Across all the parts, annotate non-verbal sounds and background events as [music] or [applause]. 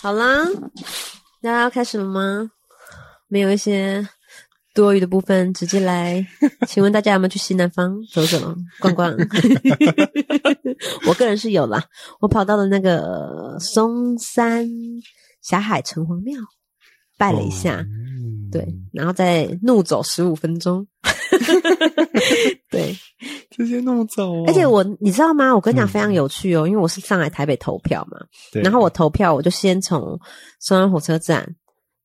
好啦，大家要开始了吗？没有一些多余的部分，直接来。[laughs] 请问大家有没有去西南方走走、逛逛？[laughs] 我个人是有啦，我跑到了那个松山霞海城隍庙拜了一下，对，然后再怒走十五分钟。[laughs] 对，直接弄走。而且我，你知道吗？我跟你讲非常有趣哦，因为我是上来台北投票嘛。然后我投票，我就先从松山火车站，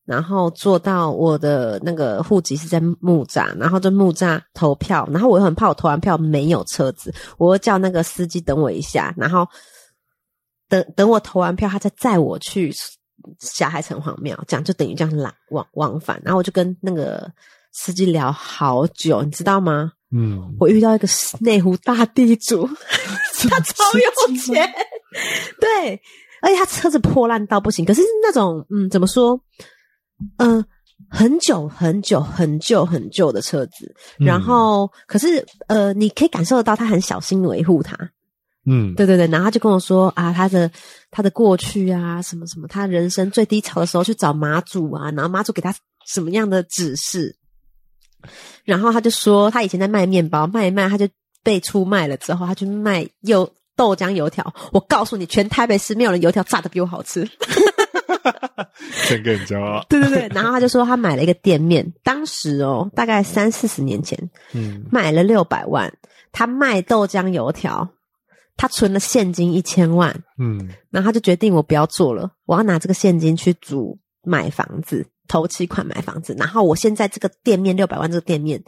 然后坐到我的那个户籍是在木栅，然后就木栅投票。然后我又很怕我投完票没有车子，我叫那个司机等我一下，然后等等我投完票，他再载我去霞海城隍庙，这样就等于这样来往往返。然后我就跟那个。司机聊好久，你知道吗？嗯，我遇到一个内湖大地主，[laughs] 他超有钱，对，而且他车子破烂到不行，可是那种嗯，怎么说？嗯，很久很久很旧很旧的车子，然后可是呃，你可以感受得到他很小心维护它。嗯，对对对，然后他就跟我说啊，他的他的过去啊，什么什么，他人生最低潮的时候去找马祖啊，然后马祖给他什么样的指示。然后他就说，他以前在卖面包，卖一卖他就被出卖了。之后他去卖油豆浆油条。我告诉你，全台北市没有人油条炸的比我好吃。[laughs] 真更骄傲。对对对。然后他就说，他买了一个店面，当时哦，大概三四十年前，嗯，买了六百万。他卖豆浆油条，他存了现金一千万。嗯，然后他就决定，我不要做了，我要拿这个现金去租买房子。投期款买房子，然后我现在这个店面六百万，这个店面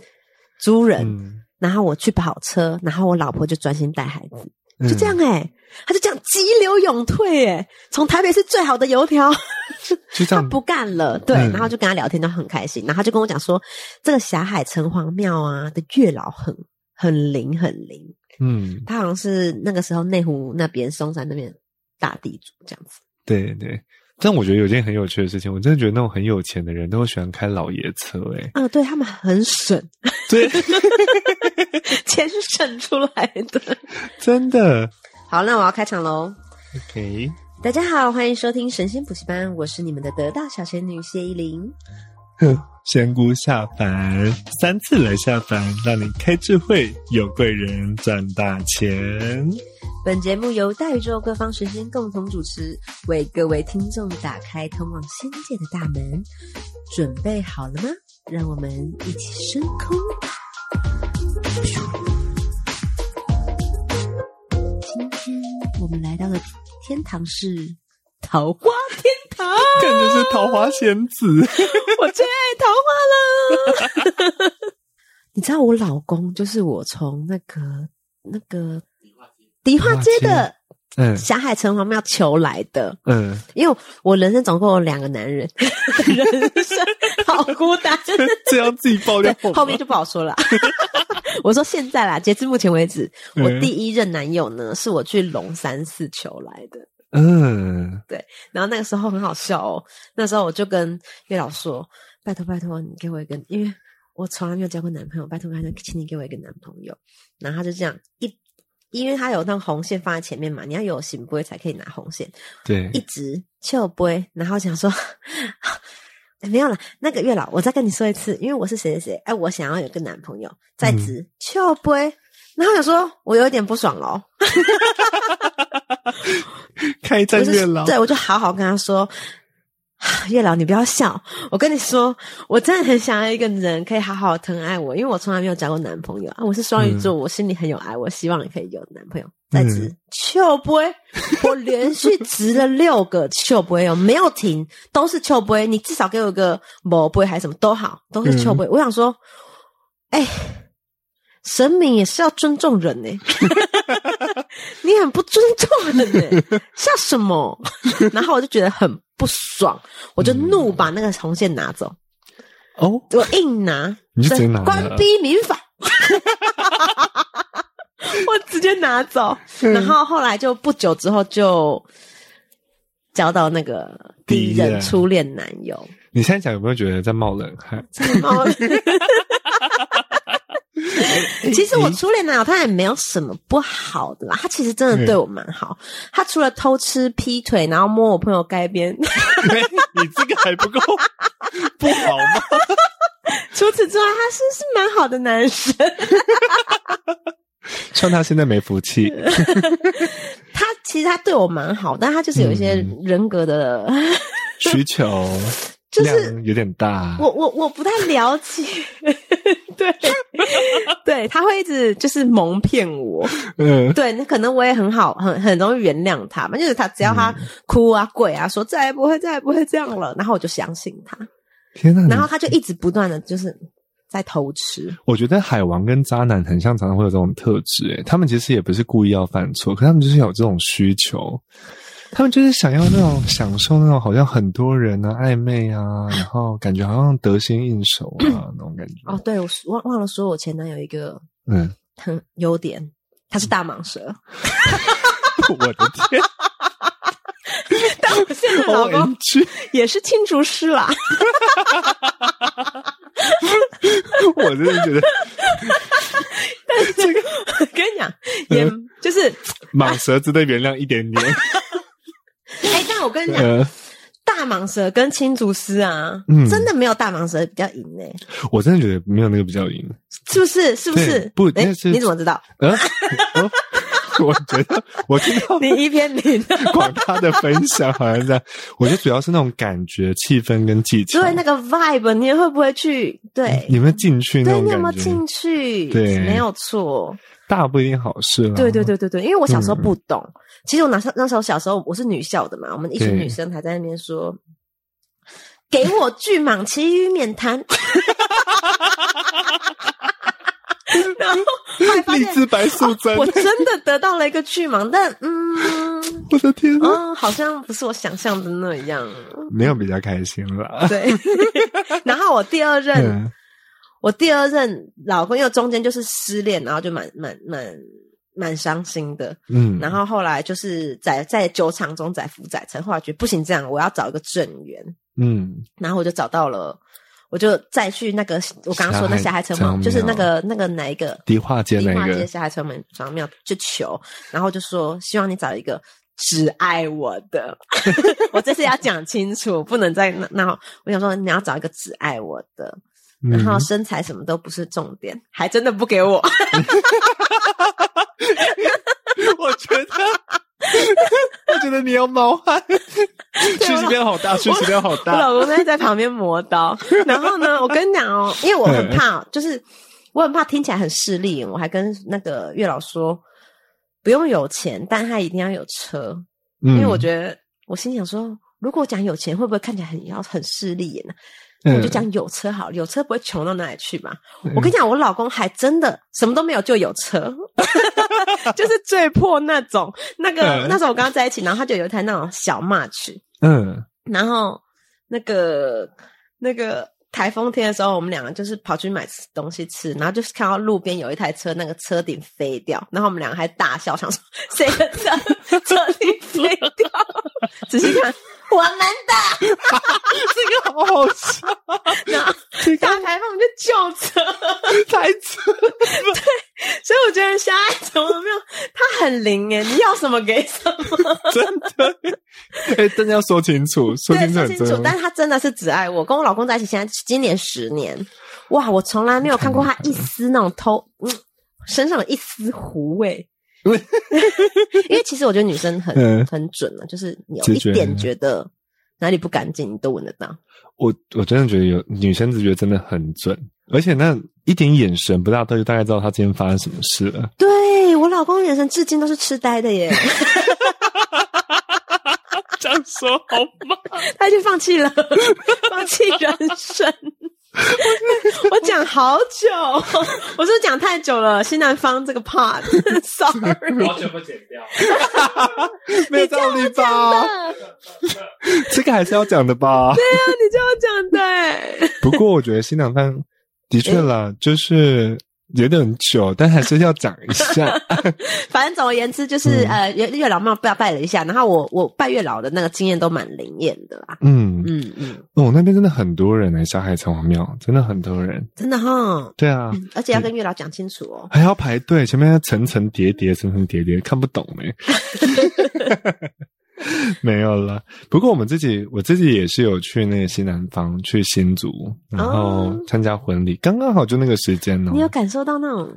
租人，然后我去跑车，然后我老婆就专心带孩子，就这样哎，他就这样急流勇退哎，从台北是最好的油条，[laughs] 他不干了，对，然后就跟他聊天就很开心，然后就跟我讲说，这个霞海城隍庙啊的月老很很灵很灵，嗯，他好像是那个时候内湖那边松山那边大地主这样子，对对。但我觉得有件很有趣的事情，我真的觉得那种很有钱的人都喜欢开老爷车，哎，啊，对他们很省，对，[laughs] 钱是省出来的，[laughs] 真的。好，那我要开场喽。OK，大家好，欢迎收听神仙补习班，我是你们的得道小仙女谢依霖。仙姑下凡三次来下凡，让你开智慧，有贵人赚大钱。本节目由大宇宙各方神仙共同主持，为各位听众打开通往仙界的大门。准备好了吗？让我们一起升空。今天我们来到的天堂是桃花天堂，[laughs] 感觉是桃花仙子，[laughs] 我最爱桃花了。[laughs] 你知道我老公就是我从那个那个。梨花街的霞海城隍庙求来的，嗯，因为我人生总共有两个男人，[laughs] 人生好孤单，[laughs] 这样自己爆料，后面就不好说了。[laughs] 我说现在啦，截至目前为止，我第一任男友呢，是我去龙山寺求来的，嗯，对。然后那个时候很好笑哦，那时候我就跟月老说：“拜托拜托，你给我一个，因为我从来没有交过男朋友，拜托拜托，请你给我一个男朋友。”然后他就这样一。因为他有那红线放在前面嘛，你要有行杯才可以拿红线。对，一直就杯，然后想说没有了。那个月老，我再跟你说一次，因为我是谁谁谁，哎，我想要有个男朋友，在直就杯，然后想说我有点不爽喽。[laughs] 开战月老，对我就好好跟他说。[sighs] 月老，你不要笑。我跟你说，我真的很想要一个人可以好好疼爱我，因为我从来没有交过男朋友啊。我是双鱼座，我心里很有爱，我希望你可以有男朋友。再直秋波，我连续直了六个秋波哦，没有停，都是秋波。你至少给我个毛波还是什么都好，都是秋波。我想说，哎，神明也是要尊重人呢。[laughs] 你很不尊重人呢，[laughs] 笑什么？然后我就觉得很。不爽，我就怒把那个红线拿走。哦，我硬拿，你直接拿，关闭民法，[laughs] 我直接拿走。然后后来就不久之后就交到那个第一任初恋男友。你现在讲有没有觉得在冒冷汗？冒冷其实我初恋男友他也没有什么不好的啦，他其实真的对我蛮好。他除了偷吃、劈腿，然后摸我朋友该边，[laughs] 你这个还不够 [laughs] 不好吗？[laughs] 除此之外，他是是蛮好的男生。像他现在没福气。他其实他对我蛮好，但他就是有一些人格的需求。就是有点大，我我我不太了解，[laughs] 对对，他会一直就是蒙骗我，嗯，对，那可能我也很好，很很容易原谅他嘛，就是他只要他哭啊跪啊，说再也不会再也不会这样了，然后我就相信他，天哪，然后他就一直不断的就是在偷吃。我觉得海王跟渣男很像，常常会有这种特质，诶，他们其实也不是故意要犯错，可他们就是有这种需求。[laughs] 他们就是想要那种享受那种好像很多人啊暧昧啊，[laughs] 然后感觉好像得心应手啊 [coughs] 那种感觉。哦，对，我忘忘了说，我前男友一个嗯，很优点，他是大蟒蛇。[laughs] 我的天！但我现在老公也是青竹师啦。我真的觉得，但是这个跟你讲，也就是蟒蛇值得原谅一点点。[laughs] 哎，但我跟你讲，大蟒蛇跟青竹丝啊，真的没有大蟒蛇比较赢呢。我真的觉得没有那个比较赢，是不是？是不是？不，哎，你怎么知道？嗯，[laughs] 我觉得我听到你一篇零广大的分享，好像这样。我觉得主要是那种感觉、气氛跟技巧。对，那个 vibe，你会不会去？对，有没有进去？对，你有没有进去？对，没有错。大不一定好事。对对对对对，因为我小时候不懂。其实我那时那时候小时候我是女校的嘛，我们一群女生还在那边说：“给我巨蟒其余免谈。[laughs] ”然后后来发现白素贞，我真的得到了一个巨蟒，但嗯，[laughs] 我的天，嗯，好像不是我想象的那样，没有比较开心了。对，[laughs] 然后我第二任，我第二任老公，因为中间就是失恋，然后就蛮蛮蛮。蛮伤心的，嗯，然后后来就是在在酒场中载福载沉，后来觉得不行，这样我要找一个正缘，嗯，然后我就找到了，我就再去那个我刚刚说那霞海城隍，就是那个那个哪一个？迪化街那个霞海城门隍庙就求，然后就说希望你找一个只爱我的，[laughs] 我这次要讲清楚，不能再那那我想说你要找一个只爱我的，然后身材什么都不是重点，还真的不给我。[laughs] 我觉得，我觉得你有毛汗，讯息量好大，讯息量好大。我老公在在旁边磨刀，然后呢，我跟你讲哦，因为我很怕，就是我很怕听起来很势利，我还跟那个月老说，不用有钱，但他一定要有车，因为我觉得我心想说，如果讲有钱，会不会看起来很要很势利呢？我就讲有车好，有车不会穷到哪里去嘛。我跟你讲，我老公还真的什么都没有，就有车，[laughs] 就是最破那种。那个那时候我跟他在一起，然后他就有一台那种小 March，嗯，然后那个那个台风天的时候，我们两个就是跑去买东西吃，然后就是看到路边有一台车，那个车顶飞掉，然后我们两个还大笑，想说 [laughs] 谁的车 [laughs] 车顶飞掉？[laughs] 仔细看。我们的 [laughs] 这个好好笑，然后打台风就救车，太车，对，所以我觉得小爱怎么没有？他很灵诶，你要什么给什么，真的，哎，真的要说清楚，说清楚，清楚。但是他真的是只爱我，跟我老公在一起，现在今年十年，哇，我从来没有看过他一丝那种偷，嗯，身上有一丝狐味。[laughs] 因为其实我觉得女生很很准了，就是你有一点觉得哪里不干净，你都闻得到。我我真的觉得有女生直觉真的很准，而且那一点眼神不大都就大概知道她今天发生什么事了。对我老公眼神至今都是痴呆的耶，[laughs] 这样说好吗？[laughs] 他已经放弃了，放弃人生。我讲好久，我是讲太久了。新南方这个 part，sorry，[laughs] 好久不剪掉，[laughs] 没有道理吧？[laughs] 这个还是要讲的吧？对啊，你就要讲对。不过我觉得新南方的确啦，就是有点久，但还是要讲一下。[laughs] 反正总而言之，就是呃，月月老庙拜拜了一下，然后我我拜月老的那个经验都蛮灵验的啦。嗯嗯嗯，哦，那边真的很多人来下海城隍庙，真的很多人，真的哈。对啊，而且要跟月老讲清楚哦，还要排队，前面层层叠叠，层层叠叠，看不懂没？[laughs] 没有了。不过我们自己，我自己也是有去那个西南方，去新竹，然后参加婚礼，刚刚好就那个时间呢。你有感受到那种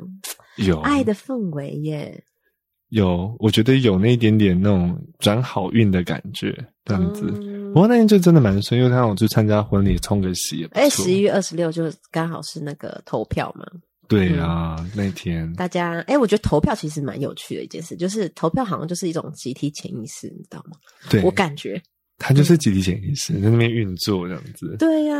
有爱的氛围耶？有，我觉得有那一点点那种转好运的感觉，这样子。不过那天就真的蛮顺，因为他让我去参加婚礼，冲个喜。哎，十一月二十六就刚好是那个投票嘛。对啊，那天。大家哎，我觉得投票其实蛮有趣的一件事，就是投票好像就是一种集体潜意识，你知道吗？对，我感觉。它就是集体潜意识在那边运作这样子。对呀，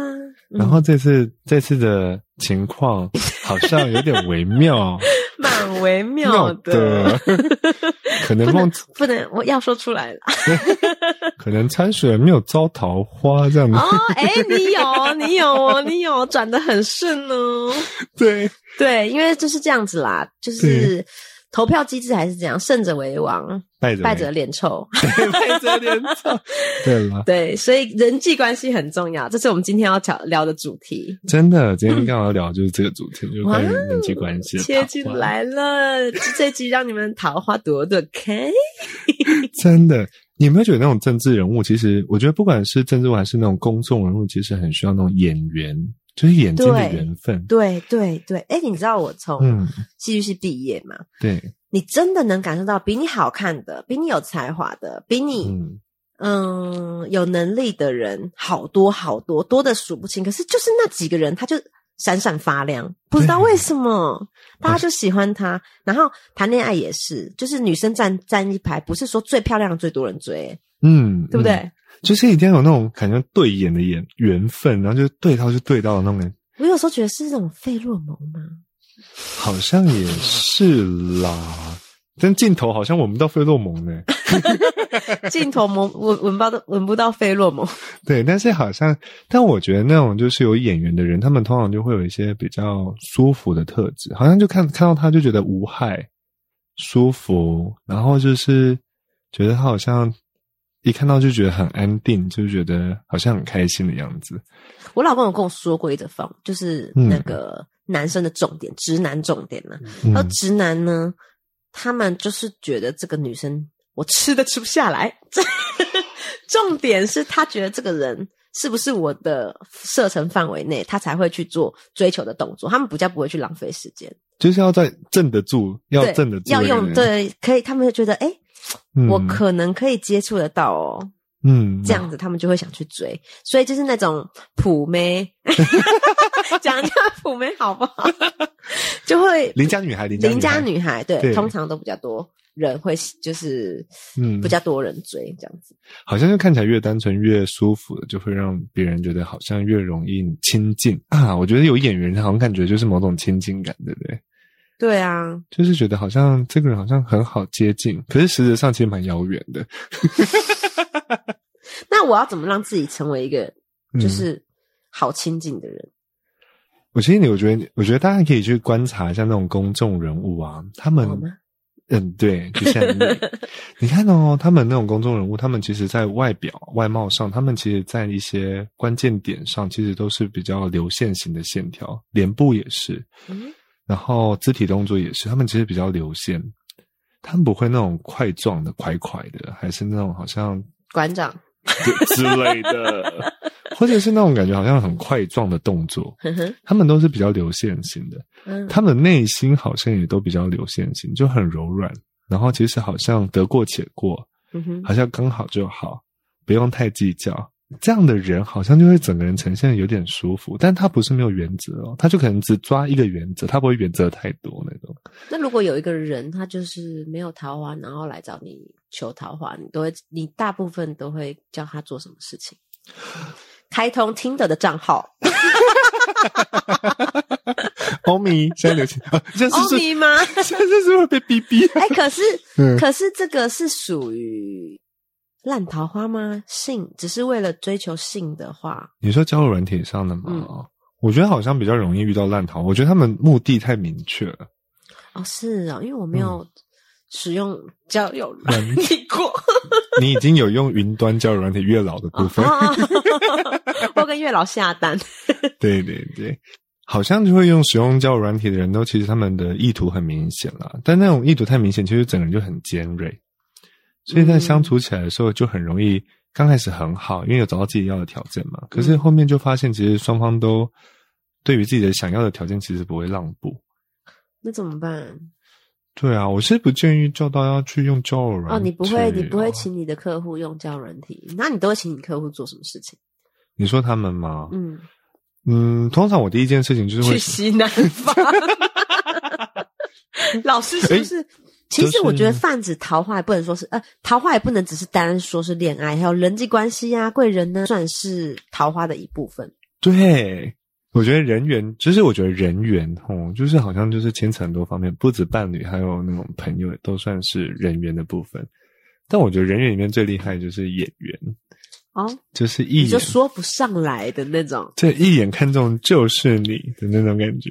然后这次这次的情况好像有点微妙，[laughs] 蛮微妙的，[laughs] 可能梦不能我要说出来了。[laughs] 可能参选人没有招桃花这样子哦，哎，你有，[laughs] 你有哦，你有转的很顺哦。对对，因为就是这样子啦，就是投票机制还是这样，胜者为王，败者败者脸臭，[laughs] 败者脸臭。[laughs] 对了，对，所以人际关系很重要，这是我们今天要聊聊的主题。真的，今天刚好聊就是这个主题，就关于人际关系。切进来了，这集让你们桃花朵朵开。真的。你有没有觉得那种政治人物，其实我觉得不管是政治人物还是那种公众人物，其实很需要那种演员，就是眼睛的缘分。对对对，哎，你知道我从戏剧系毕业嘛？对，你真的能感受到比你好看的、比你有才华的、比你嗯有能力的人好多好多，多的数不清。可是就是那几个人，他就。闪闪发亮，不知道为什么，大家就喜欢他。然后谈恋爱也是，就是女生站站一排，不是说最漂亮最多人追，嗯，对不对？就是一定要有那种感觉对眼的眼缘分，然后就对到就对到的那种。我有时候觉得是那种费洛蒙吗？好像也是啦。但镜头好像闻不到费洛蒙呢，[laughs] 镜头闻闻闻不到闻不到费洛蒙。[laughs] 对，但是好像，但我觉得那种就是有演员的人，他们通常就会有一些比较舒服的特质，好像就看看到他就觉得无害、舒服，然后就是觉得他好像一看到就觉得很安定，就觉得好像很开心的样子。我老公有跟我说过一个方，就是那个男生的重点，直男重点呢，而直男呢。他们就是觉得这个女生我吃的吃不下来，[laughs] 重点是他觉得这个人是不是我的射程范围内，他才会去做追求的动作。他们比较不会去浪费时间，就是要在镇得住，要镇得住，要用对，可以。他们就觉得，哎，我可能可以接触得到哦。嗯，这样子他们就会想去追，所以就是那种普妹，[laughs] 讲一下普妹好不好？[laughs] 就会邻家女孩，邻家女孩，对，通常都比较多人会，就是嗯，比较多人追这样子。好像就看起来越单纯越舒服的，就会让别人觉得好像越容易亲近啊。我觉得有演员好像感觉就是某种亲近感，对不对？对啊，就是觉得好像这个人好像很好接近，可是实质上其实蛮遥远的。[laughs] [laughs] 那我要怎么让自己成为一个就是好亲近的人？我其实你，我觉得，我觉得大家可以去观察一下那种公众人物啊，他们，嗯，对，就像你，[laughs] 你看哦，他们那种公众人物，他们其实在外表外貌上，他们其实在一些关键点上，其实都是比较流线型的线条，脸部也是，嗯，然后肢体动作也是，他们其实比较流线，他们不会那种块状的、块块的，还是那种好像馆长。之类的，[laughs] 或者是那种感觉好像很块状的动作，他们都是比较流线型的。他们内心好像也都比较流线型，就很柔软。然后其实好像得过且过，好像刚好就好，不用太计较。这样的人好像就会整个人呈现有点舒服，但他不是没有原则哦，他就可能只抓一个原则，他不会原则太多那种。那如果有一个人，他就是没有桃花，然后来找你求桃花，你都会，你大部分都会叫他做什么事情？[laughs] 开通听的的账号。欧米现在流行啊，欧米吗？现在是会被逼逼。哎，可是，可是这个是属于。烂桃花吗？性只是为了追求性的话，你说交友软体上的吗？我觉得好像比较容易遇到烂桃花，我觉得他们目的太明确了。哦，是啊，因为我没有使用交友软体过。[laughs] 你已经有用云端交友软体月老的部分，我跟月老下单。[laughs] 对对对，好像就会用使用交友软体的人都其实他们的意图很明显啦，但那种意图太明显，其实整个人就很尖锐，所以在相处起来的时候就很容易。刚开始很好，因为有找到自己要的条件嘛。可是后面就发现，其实双方都对于自己的想要的条件，其实不会让步。那怎么办？对啊，我是不建议叫到要去用交友软体。哦，你不会，你不会请你的客户用交友软体，那你都会请你客户做什么事情？你说他们吗？嗯嗯，通常我第一件事情就是去西南方。[laughs] 老师是不是？其实我觉得泛指桃花也不能说是呃，桃花也不能只是单说是恋爱，还有人际关系呀、贵人呢，算是桃花的一部分。对，我觉得人缘，就是我觉得人缘哦，就是好像就是牵扯很多方面，不止伴侣，还有那种朋友都算是人缘的部分。但我觉得人缘里面最厉害就是演员哦，就是一眼就说不上来的那种，这一眼看中就是你的那种感觉。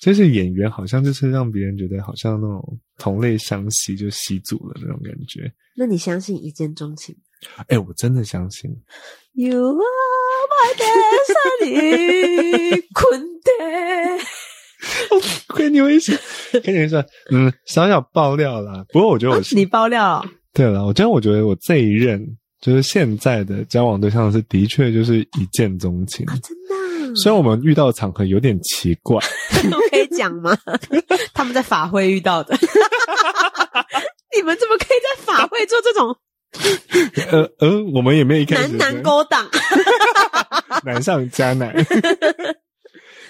就是演员，好像就是让别人觉得好像那种同类相吸，就吸足了那种感觉。那你相信一见钟情？哎，我真的相信。You are my destiny，困的。亏你微笑，跟你说，嗯，小小爆料啦。不过我觉得我是你爆料。对了，我真的我觉得我这一任就是现在的交往对象是的确就是一见钟情啊，真的。虽然我们遇到的场合有点奇怪，[laughs] 可以讲吗？[laughs] 他们在法会遇到的，[laughs] 你们怎么可以在法会做这种？呃呃，我们也没有一开始男男勾当，难上加难，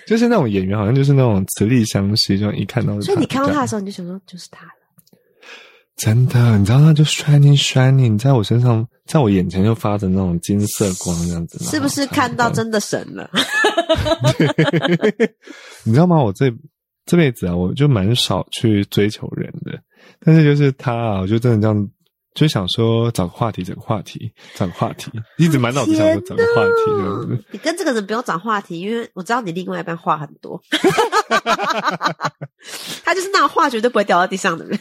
就是那种演员，好像就是那种磁力相吸，就一看到，所以你看到他的时候，你就想说就是他了。真的，你知道他就 shining shining 在我身上，在我眼前就发着那种金色光，这样子，是不是看到真的神了？[laughs] 你知道吗？我这这辈子啊，我就蛮少去追求人的，但是就是他啊，我就真的这样。就想说找个话题，找个话题，找个话题，一直满脑子想说找个话题。你跟这个人不用找话题，因为我知道你另外一半话很多。[laughs] 他就是那种话绝对不会掉到地上的人。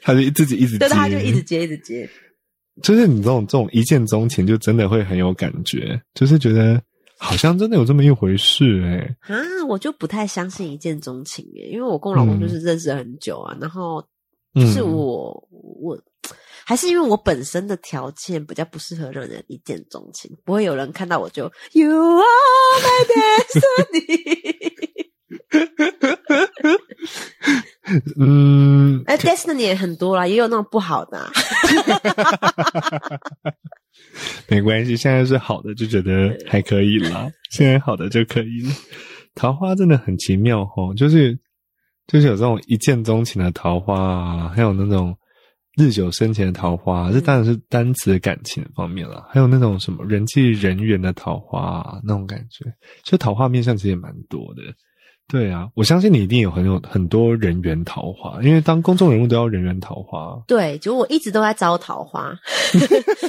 他就自己一直对，他就一直接，一直接。就是你这种这种一见钟情，就真的会很有感觉，就是觉得好像真的有这么一回事哎。啊，我就不太相信一见钟情哎，因为我跟我老公就是认识很久啊，然后就是我我。还是因为我本身的条件比较不适合让人一见钟情，不会有人看到我就 You are my destiny。[laughs] 嗯，哎，destiny 也很多啦，也有那种不好的。[laughs] [laughs] 没关系，现在是好的，就觉得还可以了。现在好的就可以了。桃花真的很奇妙哦，就是就是有这种一见钟情的桃花啊，还有那种。日久生情的桃花，这当然是单词感情方面了。还有那种什么人际人缘的桃花，那种感觉，就桃花面相其实也蛮多的。对啊，我相信你一定有很有很多人缘桃花，因为当公众人物都要人缘桃花。对，就我一直都在招桃花，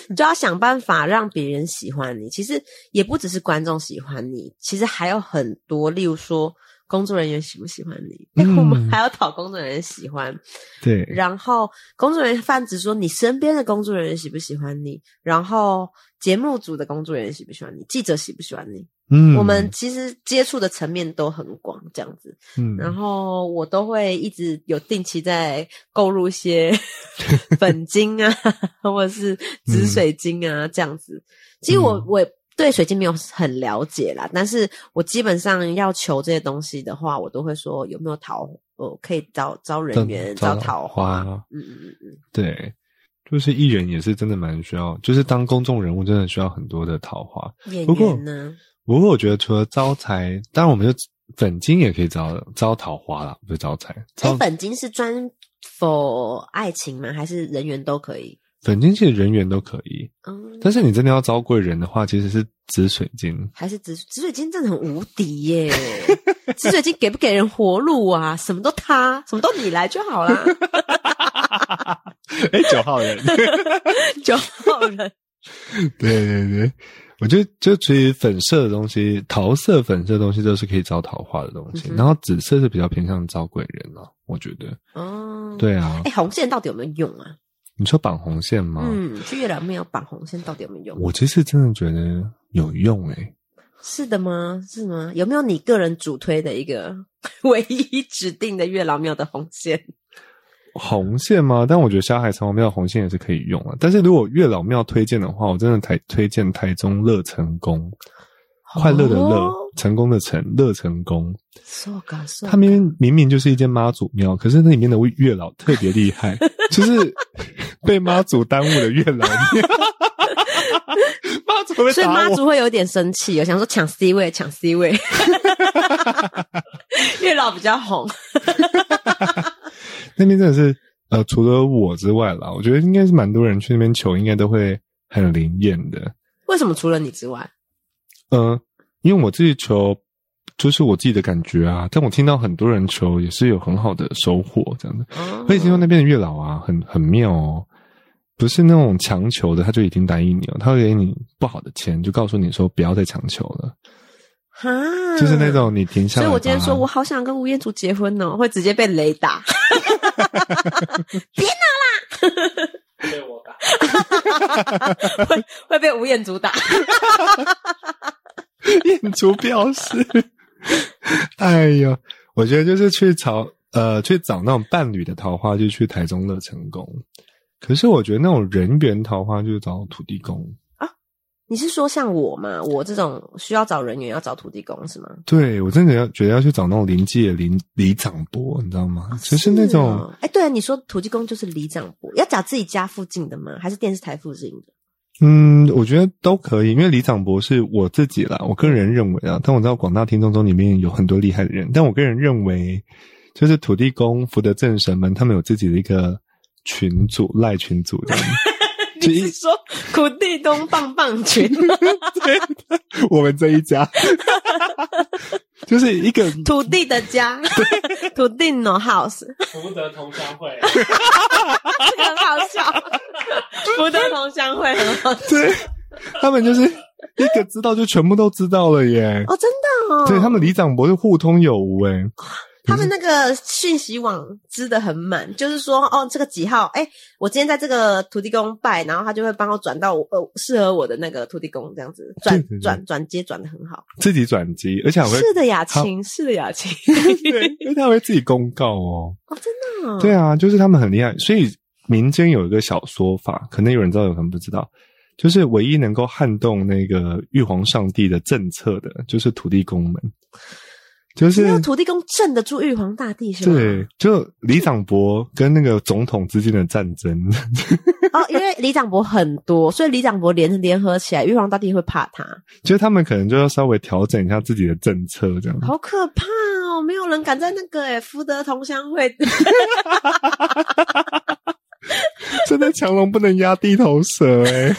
你 [laughs] 就要想办法让别人喜欢你。其实也不只是观众喜欢你，其实还有很多，例如说。工作人员喜不喜欢你？我们还要讨工作人员喜欢。对，然后工作人员泛指说你身边的工作人员喜不喜欢你？然后节目组的工作人员喜不喜欢你？记者喜不喜欢你？嗯，我们其实接触的层面都很广，这样子。嗯，然后我都会一直有定期在购入一些 [laughs] 粉晶啊，或者是紫水晶啊，这样子。其实我我。对水晶没有很了解啦，但是我基本上要求这些东西的话，我都会说有没有桃，呃，可以招招人缘、招桃花。嗯嗯嗯嗯，对，就是艺人也是真的蛮需要，就是当公众人物真的需要很多的桃花。演员呢？不过我觉得除了招财，当然我们就粉金也可以招招桃花啦，不是招财。招，粉金是专否爱情吗？还是人缘都可以？粉金其实人缘都可以，嗯，但是你真的要招贵人的话，其实是紫水晶，还是紫紫水晶真的很无敌耶！紫水晶给不给人活路啊？什么都他，什么都你来就好啦。[laughs] 哎，九号人，[laughs] 九号人，对 [laughs] 对对，我觉得就其实粉色的东西，桃色、粉色的东西都是可以招桃花的东西，然后紫色是比较偏向招贵人了，我觉得。哦，对啊。哎，红线到底有没有用啊？你说绑红线吗？嗯，去月亮庙绑红线到底有没有用？我其实真的觉得有用诶。是的吗？是吗？有没有你个人主推的一个 [laughs] 唯一指定的月老庙的红线？红线吗？但我觉得霞海城隍庙红线也是可以用啊。但是如果月老庙推荐的话，我真的台推荐台中乐成宫，快乐的乐，成功的成，乐成宫。他明明明明就是一间妈祖庙，可是那里面的月老特别厉害，[laughs] 就是被妈祖耽误的月老庙。[laughs] 妈祖会，所以妈祖会有点生气，我想说抢 C 位，抢 C 位。[laughs] 月老比较红。那边真的是，呃，除了我之外啦，我觉得应该是蛮多人去那边求，应该都会很灵验的。为什么除了你之外？嗯，因为我自己求，就是我自己的感觉啊。但我听到很多人求，也是有很好的收获，这样的。而且听说那边的月老啊，很很妙哦，不是那种强求的，他就已经答应你了，他会给你不好的钱，就告诉你说不要再强求了。啊，就是那种你停下来。所以我今天说我好想跟吴彦祖结婚哦，会直接被雷打。[laughs] [laughs] 别闹啦！被我打。会会被吴彦祖打。[laughs] 彦祖表示：“哎呦，我觉得就是去找呃去找那种伴侣的桃花，就去台中乐成宫。可是我觉得那种人缘桃花，就找土地公。”你是说像我吗？我这种需要找人员要找土地公是吗？对，我真的要觉得要去找那种临界灵里长伯，你知道吗？就是那种，哎，对啊，你说土地公就是里长伯，要找自己家附近的吗？还是电视台附近的？嗯，我觉得都可以，因为里长伯是我自己啦，我个人认为啊，但我知道广大听众中里面有很多厉害的人，但我个人认为，就是土地公、福德正神们，他们有自己的一个群组赖群组的。[laughs] 你是说土地公棒棒群？对，[laughs] 我们这一家 [laughs] 就是一个土地的家，土地 no house，福德同乡会，很好笑。福德同乡会很好笑，对他们就是一个知道就全部都知道了耶。哦，真的哦，对他们李长博是互通有无哎。他们那个讯息网织的很满，就是说，哦，这个几号？哎，我今天在这个土地公拜，然后他就会帮我转到呃适合我的那个土地公，这样子转转转接转的很好。自己转接，而且会是的雅琴，是的雅琴，[laughs] 对，因为他会自己公告哦。哦，真的？对啊，就是他们很厉害。所以民间有一个小说法，可能有人知道，有可能不知道，就是唯一能够撼动那个玉皇上帝的政策的，就是土地公们。就是土地公镇得住玉皇大帝是吗？对，就李长伯跟那个总统之间的战争。[laughs] 哦，因为李长伯很多，所以李长伯联联合起来，玉皇大帝会怕他。就他们可能就要稍微调整一下自己的政策，这样。好可怕哦！没有人敢在那个诶福德同乡会。[laughs] 真的强龙不能压地头蛇诶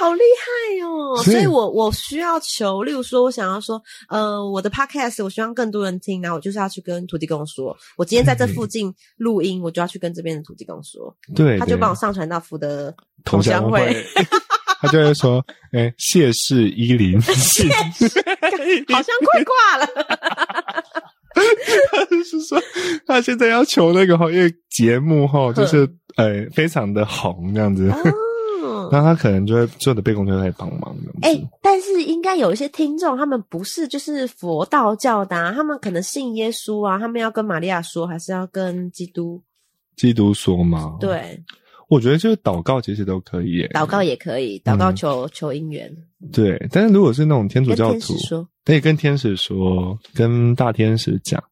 好厉害哦！所以我我需要求，例如说，我想要说，呃，我的 podcast 我希望更多人听，然后我就是要去跟土地公说，我今天在这附近录音，我就要去跟这边的土地公说，对，他就帮我上传到福德同乡会，[laughs] 他就会说，哎，谢氏依林，[laughs] 谢好像快挂了，[laughs] 他是说他现在要求那个哈，因为节目哈，就是呃非常的红这样子。那他可能就会做的被公就会帮忙的。哎，但是应该有一些听众，他们不是就是佛道教的，他们可能信耶稣啊，他们要跟玛利亚说，还是要跟基督？基督说吗？对，我觉得就是祷告其实都可以，祷告也可以，祷告求求姻缘。对，但是如果是那种天主教徒，可以跟天使说，跟大天使讲。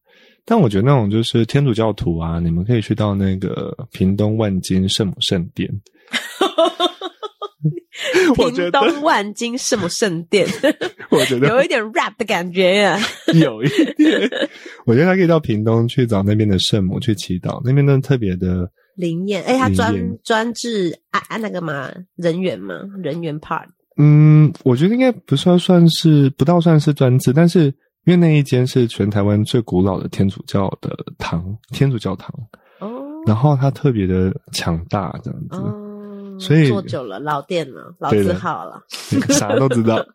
但我觉得那种就是天主教徒啊，你们可以去到那个屏东万金圣母圣殿。[laughs] [laughs] 屏东万金圣母圣殿，[laughs] 我觉得 [laughs] 有一点 rap 的感觉呀，有一点。我觉得他可以到屏东去找那边的圣母去祈祷，那边都特别的灵验。哎，他专专治啊啊那个嘛人员嘛人员 part。嗯，我觉得应该不算算是不到算是专治，但是因为那一间是全台湾最古老的天主教的堂，天主教堂哦，然后它特别的强大这样子。所以做久了老店了，老字号了。[laughs] 啥都知道。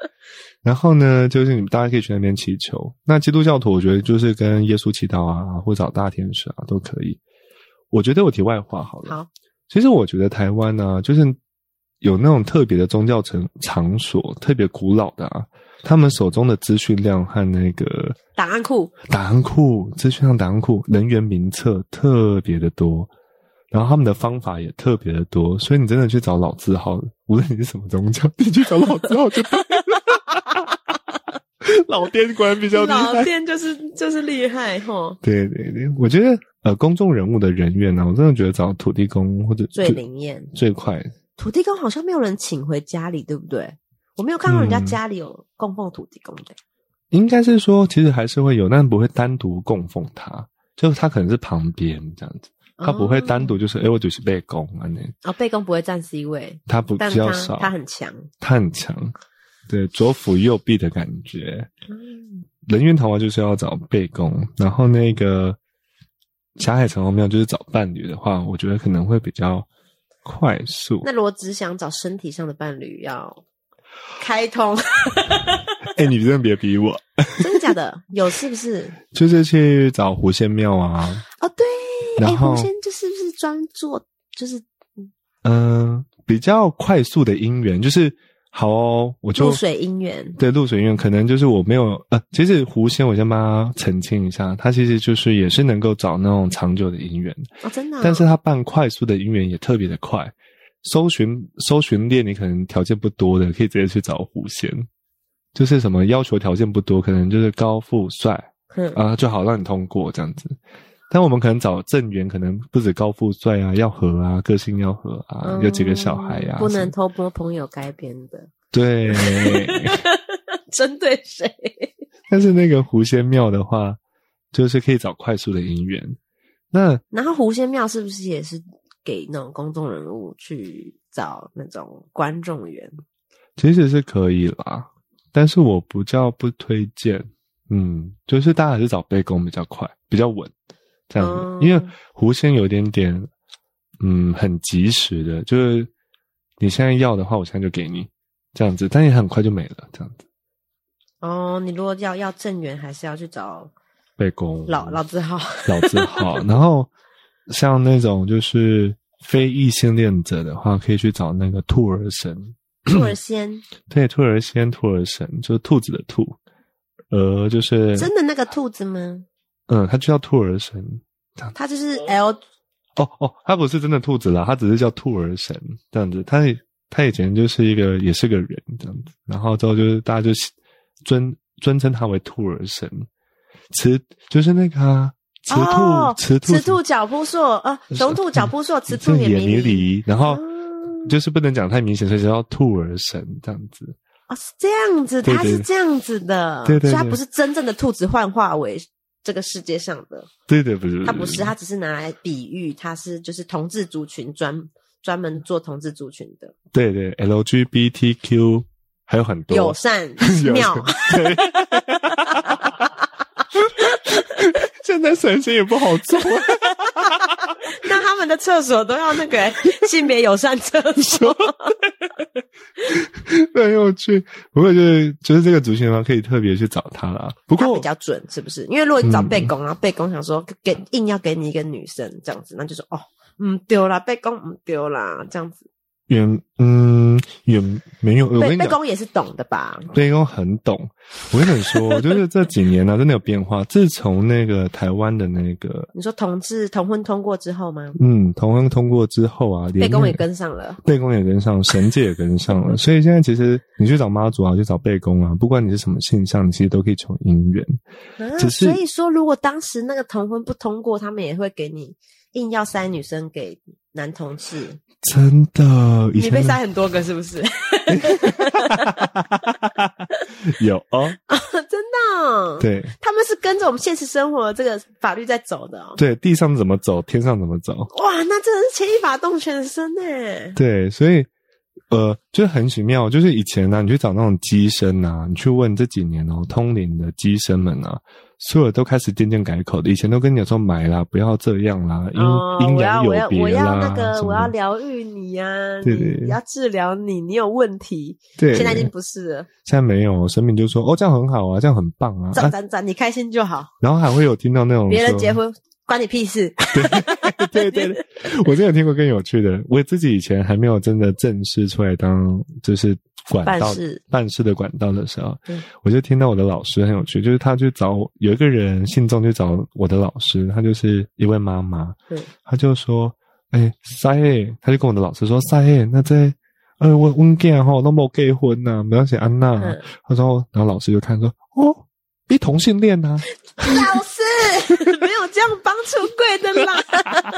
[laughs] 然后呢，就是你们大家可以去那边祈求。那基督教徒，我觉得就是跟耶稣祈祷啊，或找大天使啊，都可以。我觉得我题外话好了。好，其实我觉得台湾呢、就是有那种特别的宗教场场所，特别古老的啊，他们手中的资讯量和那个档案库档案库、资讯量档案库、人员名册特别的多，然后他们的方法也特别的多，所以你真的去找老字号，无论你是什么宗教，你去找老字号就对了。[laughs] 老店果然比较厉老害。店就是就是厉害哈，对对对，我觉得呃，公众人物的人员呢、我真的觉得找土地公或者最就灵验。最快。土地公好像没有人请回家里，对不对？我没有看到人家嗯家里有供奉土地公的。应该是说，其实还是会有，但不会单独供奉他，就是他可能是旁边这样子，他不会单独就是，哎、我就是背弓啊，那哦，背弓不会占 C 位，他不比较少，他很强。他很强，对，左辅右弼的感觉。嗯，人猿桃花就是要找背弓，然后那个霞海城隍庙就是找伴侣的话，我觉得可能会比较快速。那如果只想找身体上的伴侣，要开通，[laughs] 哎、你真的别逼我，[laughs] 真的假的？有是不是？[laughs] 就是去找狐仙庙啊，然后狐仙这是不是专做就是嗯、比较快速的姻缘，就是好哦，我就露水姻缘？对露水姻缘，可能就是我没有呃，其实狐仙我先帮他澄清一下，他其实就是也是能够找那种长久的姻缘，哦，真的哦、但是他办快速的姻缘也特别的快。搜寻搜寻列，你可能条件不多的，可以直接去找狐仙，就是什么要求条件不多，可能就是高富帅嗯啊、就好让你通过这样子。但我们可能找正缘，可能不止高富帅啊，要合啊，个性要合啊，有几个小孩呀、嗯不能偷摸朋友改编的，对。[laughs] 针对谁？[laughs] 但是那个狐仙庙的话，就是可以找快速的姻缘。那然后狐仙庙是不是也是给那种公众人物去找那种观众缘？其实是可以啦，但是我不叫不推荐。嗯，就是大家还是找背公比较快，比较稳，这样因为狐仙有点点，嗯，很及时的，就是你现在要的话，我现在就给你这样子，但也很快就没了，这样子。哦，你如果要要正缘，还是要去找背公老老字号。老字号，[laughs] 然后像那种就是非异性恋者的话，可以去找那个兔儿神，兔儿仙，[clears throat] 对，兔儿仙、兔儿神，就是兔子的兔，呃就是真的那个兔子吗？嗯，它就叫兔儿神。它就是 L 哦哦，它不是真的兔子啦，它只是叫兔儿神这样子。它它以前就是一个也是个人这样子，然后之后就是大家就尊尊称他为兔儿神。雌就是那个啊，雌兔，哦，雌兔，雌兔脚扑朔，啊，雄兔脚扑朔，雌兔这也迷离。然后哦就是不能讲太明显，所以叫兔儿神这样子。哦，是这样子，对对它是这样子的，对对对所以它不是真正的兔子幻化为这个世界上的，对对，不是，他不是，他只是拿来比喻，他是就是同志族群专专门做同志族群的。对对，LGBTQ 还有很多。友善有妙。[laughs] [laughs] 对，现在神仙也不好做，[laughs] 那他们的厕所都要那个 [laughs] 性别友善厕所，[laughs] 很有趣。不过就是就是这个族群的话，可以特别去找他啦。不过比较准，是不是？因为如果你找嗯背公，然后背公想说给硬要给你一个女生这样子，那就说哦，嗯丢啦，背公嗯丢啦，这样子。远嗯远没有，我背背跟你讲，公也是懂的吧？背公很懂。我跟你说，就是这几年呢、真的有变化。自从那个台湾的那个你说同志同婚通过之后吗？嗯同婚通过之后啊，背公也跟上了。背公也跟上，神界也跟上了，所以现在其实你去找妈祖啊，去找背公啊，不管你是什么现象，你其实都可以求姻缘。啊，只是所以说，如果当时那个同婚不通过，他们也会给你硬要塞女生给男同志。真的，以前你被塞很多个是不是？[laughs] 有 [laughs] 哦，真的哦、对他们是跟着我们现实生活这个法律在走的哦。对，地上怎么走，天上怎么走，哇，那真的是牵一发动全身呢。对，所以呃，就是很奇妙，就是以前呢、你去找那种机身啊，你去问这几年哦，通灵的机身们啊，所有都开始渐渐改口的。以前都跟你讲说买啦，不要这样啦，阴、哦，阴我要阳有别我要我要啦那个我要疗愈你呀、对对你要治疗你，你有问题。对，现在已经不是了，现在没有，神明就说哦，这样很好啊，这样很棒啊，啊赞赞赞，你开心就好，然后还会有听到那种说别人结婚关你屁事。[laughs] 对对对，我真的有听过更有趣的。我自己以前还没有真的正式出来当就是管道办事办事的管道的时候，我就听到我的老师很有趣，就是他去找有一个人信众去找我的老师，他就是一位妈妈，他就说：“哎、塞欸，他就跟我的老师说：“塞欸，那在。”呃，我我囝吼都没结婚呐、没关系，安娜。嗯他说，然后老师就看说，哦，你同性恋呐、老师 [laughs] 没有这样帮出柜的啦。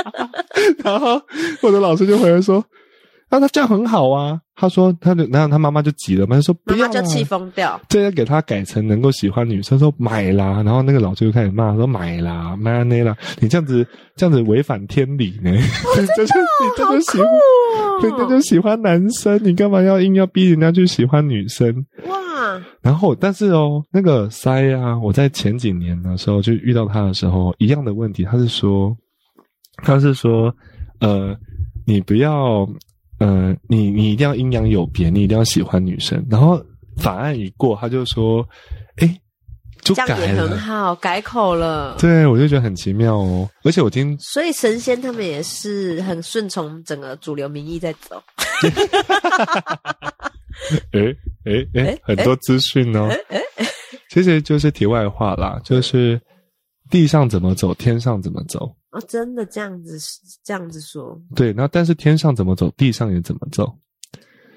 [laughs] 然后我的老师就回来说：“啊，那这样很好啊。”他说：“他就然后他妈妈就急了嘛，他说不要就气疯掉。这要给他改成能够喜欢女生，说买啦。然后那个老师就开始骂说买啦，买那啦，你这样子这样子违反天理呢？你 [laughs] 这就你这就喜欢，哦你这就喜欢男生，你干嘛要硬要逼人家去喜欢女生？哇，然后，但是哦，那个塞啊，我在前几年的时候就遇到他的时候，一样的问题，他是说，他是说，呃，你不要，呃，你你一定要阴阳有别，你一定要喜欢女生。然后法案一过，他就说，哎，就这样也改了很。好，改口了。对，我就觉得很奇妙哦。而且我听所以神仙他们也是很顺从整个主流民意在走。[laughs] 诶诶诶诶，很多资讯哦诶诶。其实就是题外话啦，就是地上怎么走，天上怎么走。哦，真的这样子这样子说，对，那但是天上怎么走，地上也怎么走。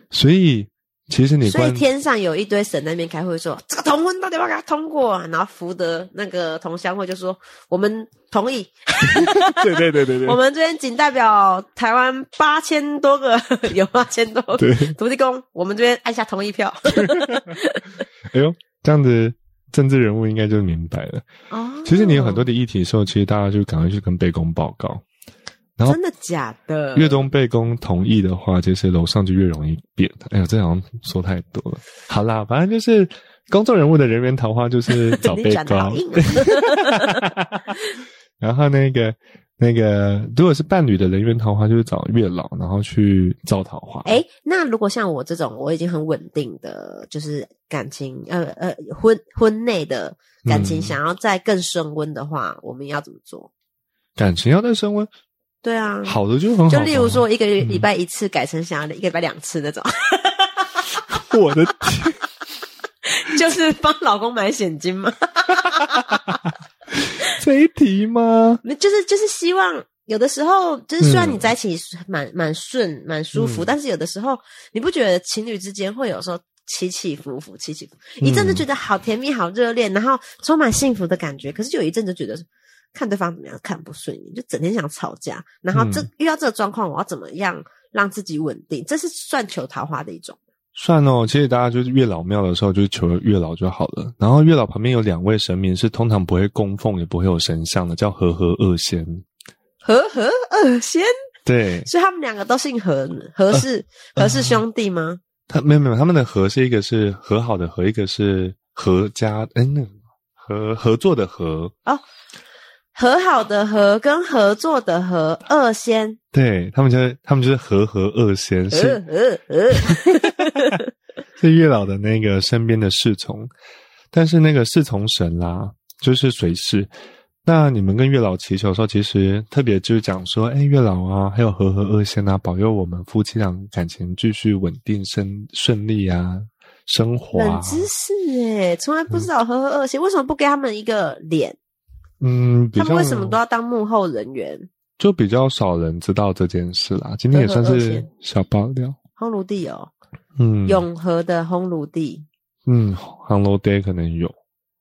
所以其实你所以天上有一堆神那边开会说，这个同婚到底要不要给他通过、啊？然后福德那个同乡会就说，我们同意，[laughs] 对对对对对我们这边仅代表台湾八千多个，[laughs] 有八千多个对，土地公，我们这边按下同意票。[laughs] 哎呦，这样子政治人物应该就明白了。哦，其实你有很多的议题的时候，其实大家就赶快去跟贝公报告。然后真的假的？越东贝公同意的话，其实楼上就越容易变。哎呀，这好像说太多了。好啦，反正就是公众人物的人员桃花就是找 [laughs] 你贝公。[laughs] 然后那个那个，如果是伴侣的人缘桃花，就是找月老，然后去招桃花。哎，那如果像我这种我已经很稳定的，就是感情，呃呃，婚婚内的感情，嗯想要再更升温的话，我们要怎么做？感情要再升温，对啊，好的就很好。就例如说，一个嗯礼拜一次改成想要一个礼拜两次那种，[laughs] 我的天，[laughs] 就是帮老公买现金嘛。[laughs] 这一题吗？就是就是希望有的时候，就是虽然嗯你在一起蛮蛮顺蛮舒服，嗯但是有的时候你不觉得情侣之间会有时候起起伏伏，起起伏一阵子觉得好甜蜜、好热恋，然后充满幸福的感觉，可是就有一阵子觉得看对方怎么样看不顺眼，就整天想吵架，然后这、嗯遇到这个状况，我要怎么样让自己稳定？这是算求桃花的一种。算哦，其实大家就是月老庙的时候，就是求月老就好了。然后月老旁边有两位神明，是通常不会供奉，也不会有神像的，叫和和二仙。和和二仙，对，所以他们两个都姓何，何氏何氏兄弟吗？他没有没有，他们的和是一个是和好的和，一个是合家，哎，那个合合作的合。和好的和跟合作的和，二仙，对他们就是他们就是和和二仙，呃是呃呃，[laughs] [laughs] 是月老的那个身边的侍从，但是那个侍从神啦，就是随侍。那你们跟月老祈求的时候，其实特别就是讲说，哎，月老啊，还有和和二仙啊，保佑我们夫妻俩感情继续稳定、顺顺利啊，生活啊冷。知识哎，从来不知道和和二仙，为什么不给他们一个脸？嗯，他们为什么都要当幕后人员？就比较少人知道这件事啦。今天也算是小爆料。烘炉地哦，嗯，永和的烘炉地，嗯，Hello Day 可能有。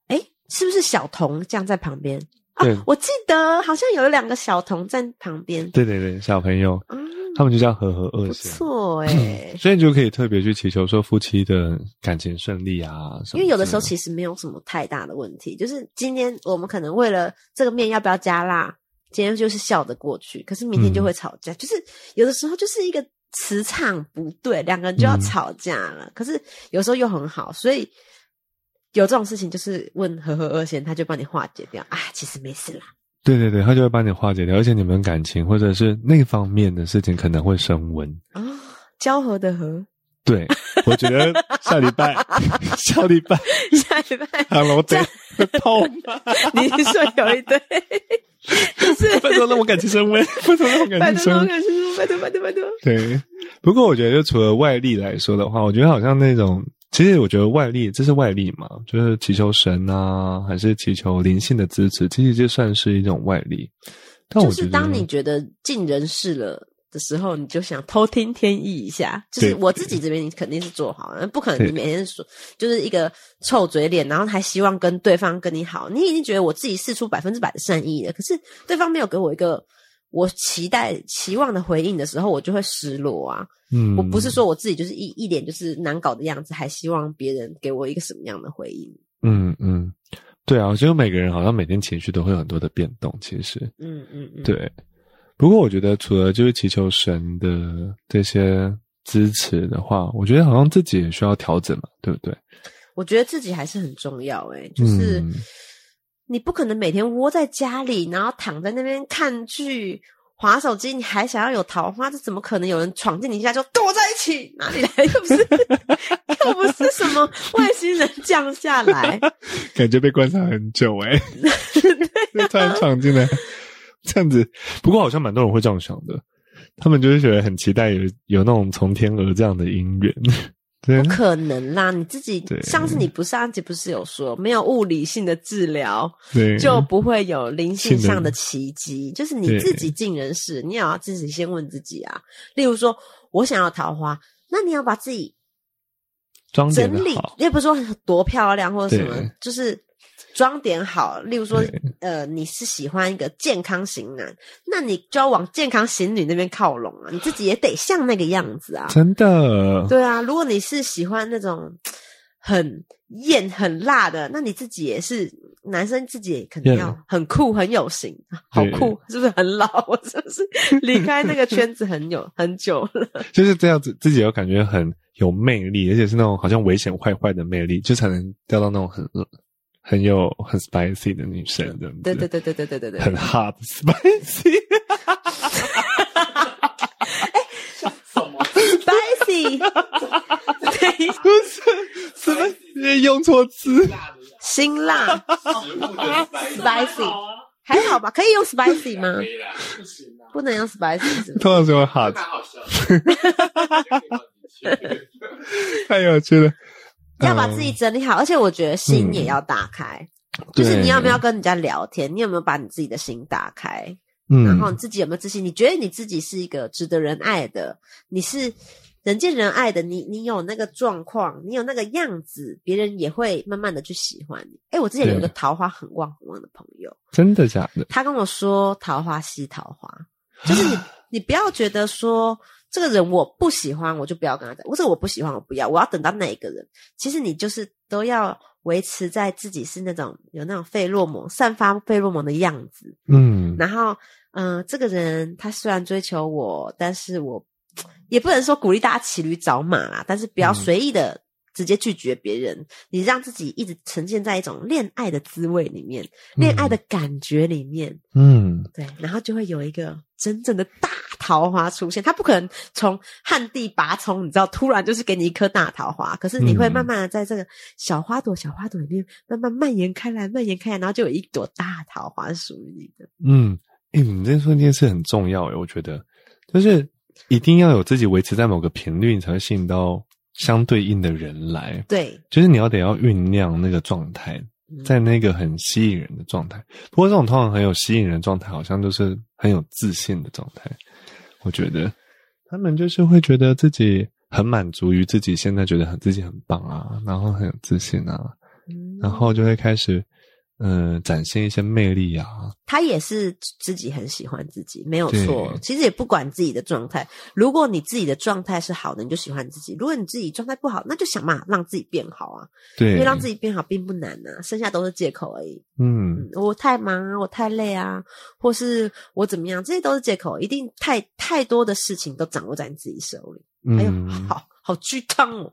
哎，是不是小童这样在旁边？对啊，我记得好像有两个小童在旁边，对对对，小朋友，嗯，他们就叫和和二不仙。错哎。[clears throat] 所以你就可以特别去祈求说夫妻的感情顺利啊。因为有的时候其实没有什么太大的问题，就是今天我们可能为了这个面要不要加辣，今天就是笑得过去，可是明天就会吵架。就是有的时候就是一个磁场不对，两个人就要吵架了。可是有时候又很好，所以有这种事情就是问和和二仙，他就帮你化解掉。啊，其实没事啦。对对对，他就会帮你化解掉，而且你们感情或者是那方面的事情可能会升温啊。交合的合，对，我觉得下礼拜，下礼拜，下礼拜，Hello，对，痛吗？你说有一对，[laughs] 是拜托让我感情升温，拜托让我感情升温，拜托拜托拜托。对，不过我觉得就除了外力来说的话，我觉得好像那种。其实我觉得外力，这是外力嘛，就是祈求神啊，还是祈求灵性的支持，其实就算是一种外力。但就是当你觉得尽人事了的时候，你就想偷听天意一下。就是我自己这边，你肯定是做好了，不可能你每天说就是一个臭嘴脸，然后还希望跟对方跟你好。你已经觉得我自己试出百分之百的善意了，可是对方没有给我一个。我期待、期望的回应的时候，我就会失落啊。嗯，我不是说我自己就是一一脸就是难搞的样子，还希望别人给我一个什么样的回应？嗯嗯，对啊，我觉得每个人好像每天情绪都会有很多的变动。其实，嗯嗯嗯，对。不过我觉得，除了就是祈求神的这些支持的话，我觉得好像自己也需要调整嘛，对不对？我觉得自己还是很重要，诶就是。你不可能每天窝在家里，然后躺在那边看剧、划手机，你还想要有桃花？这怎么可能？有人闯进你家就跟我在一起？哪里来？又不是，[laughs] 又不是什么外星人降下来，[laughs] 感觉被观察很久哎，[laughs] 突然闯进来这样子。不过好像蛮多人会这样想的，他们就是觉得很期待有有那种从天而降的姻缘。不可能啦！你自己上次你不上集不是有说，没有物理性的治疗，就不会有灵性上的奇迹。就是你自己尽人事，你也要自己先问自己啊。例如说，我想要桃花，那你要把自己整理，也不是说多漂亮或者什么，就是。装点好，例如说，呃，你是喜欢一个健康型男，那你就要往健康型女那边靠拢啊，你自己也得像那个样子啊。真的。对啊，如果你是喜欢那种 [tsk] 很艳、很辣的，那你自己也是男生，自己也肯定要很酷、很有型，[laughs] 好酷，是不是很老？我 [laughs] 是不是离开那个圈子很有 [laughs] 很久了？就是这样子，自己要感觉很有魅力，而且是那种好像危险坏坏的魅力，就才能钓到那种很。很有很 spicy 的女生，对对对对对对对对对，很 hot spicy，哎，什么 spicy？不是什么？你用错字，辛辣，spicy，还好吧？可以用 spicy 吗？不能用 spicy，通常是用 hot，[laughs] 太有趣了。要把自己整理好，而且我觉得心也要打开。就是你要不要跟人家聊天？你有没有把你自己的心打开？嗯，然后你自己有没有自信？你觉得你自己是一个值得人爱的？你是人见人爱的？你你有那个状况，你有那个样子，别人也会慢慢的去喜欢你。哎，我之前有一个桃花很旺很旺的朋友，真的假的？他跟我说桃花吸桃花，就是你 [gasps] 你不要觉得说。这个人我不喜欢，我就不要跟他在。或者我不喜欢，我不要，我要等到哪一个人？其实你就是都要维持在自己是那种有那种费洛蒙、散发费洛蒙的样子。嗯，然后嗯，这个人他虽然追求我，但是我也不能说鼓励大家骑驴找马啦，但是不要随意的。直接拒绝别人，你让自己一直沉浸在一种恋爱的滋味里面，恋爱的感觉里面，嗯，对，然后就会有一个真正的大桃花出现。他不可能从旱地拔葱，你知道，突然就是给你一颗大桃花。可是你会慢慢的在这个小花朵、小花朵里面慢慢蔓延开来，蔓延开来，然后就有一朵大桃花属于你的。嗯，哎，你这说这件事很重要诶，我觉得就是一定要有自己维持在某个频率，你才会吸引到。相对应的人来，对，就是你要得要酝酿那个状态，在那个很吸引人的状态。不过这种通常很有吸引人状态，好像都是很有自信的状态。我觉得他们就是会觉得自己很满足于自己现在觉得很自己很棒啊，然后很有自信啊，然后就会开始呃，展现一些魅力啊。他也是自己很喜欢自己，没有错。其实也不管自己的状态。如果你自己的状态是好的，你就喜欢自己；如果你自己状态不好，那就想办法让自己变好啊。对，因为让自己变好并不难啊，剩下都是借口而已。嗯，嗯，我太忙啊，我太累啊，或是我怎么样，这些都是借口。一定太太多的事情都掌握在你自己手里。哎呦，嗯，好好鸡汤哦。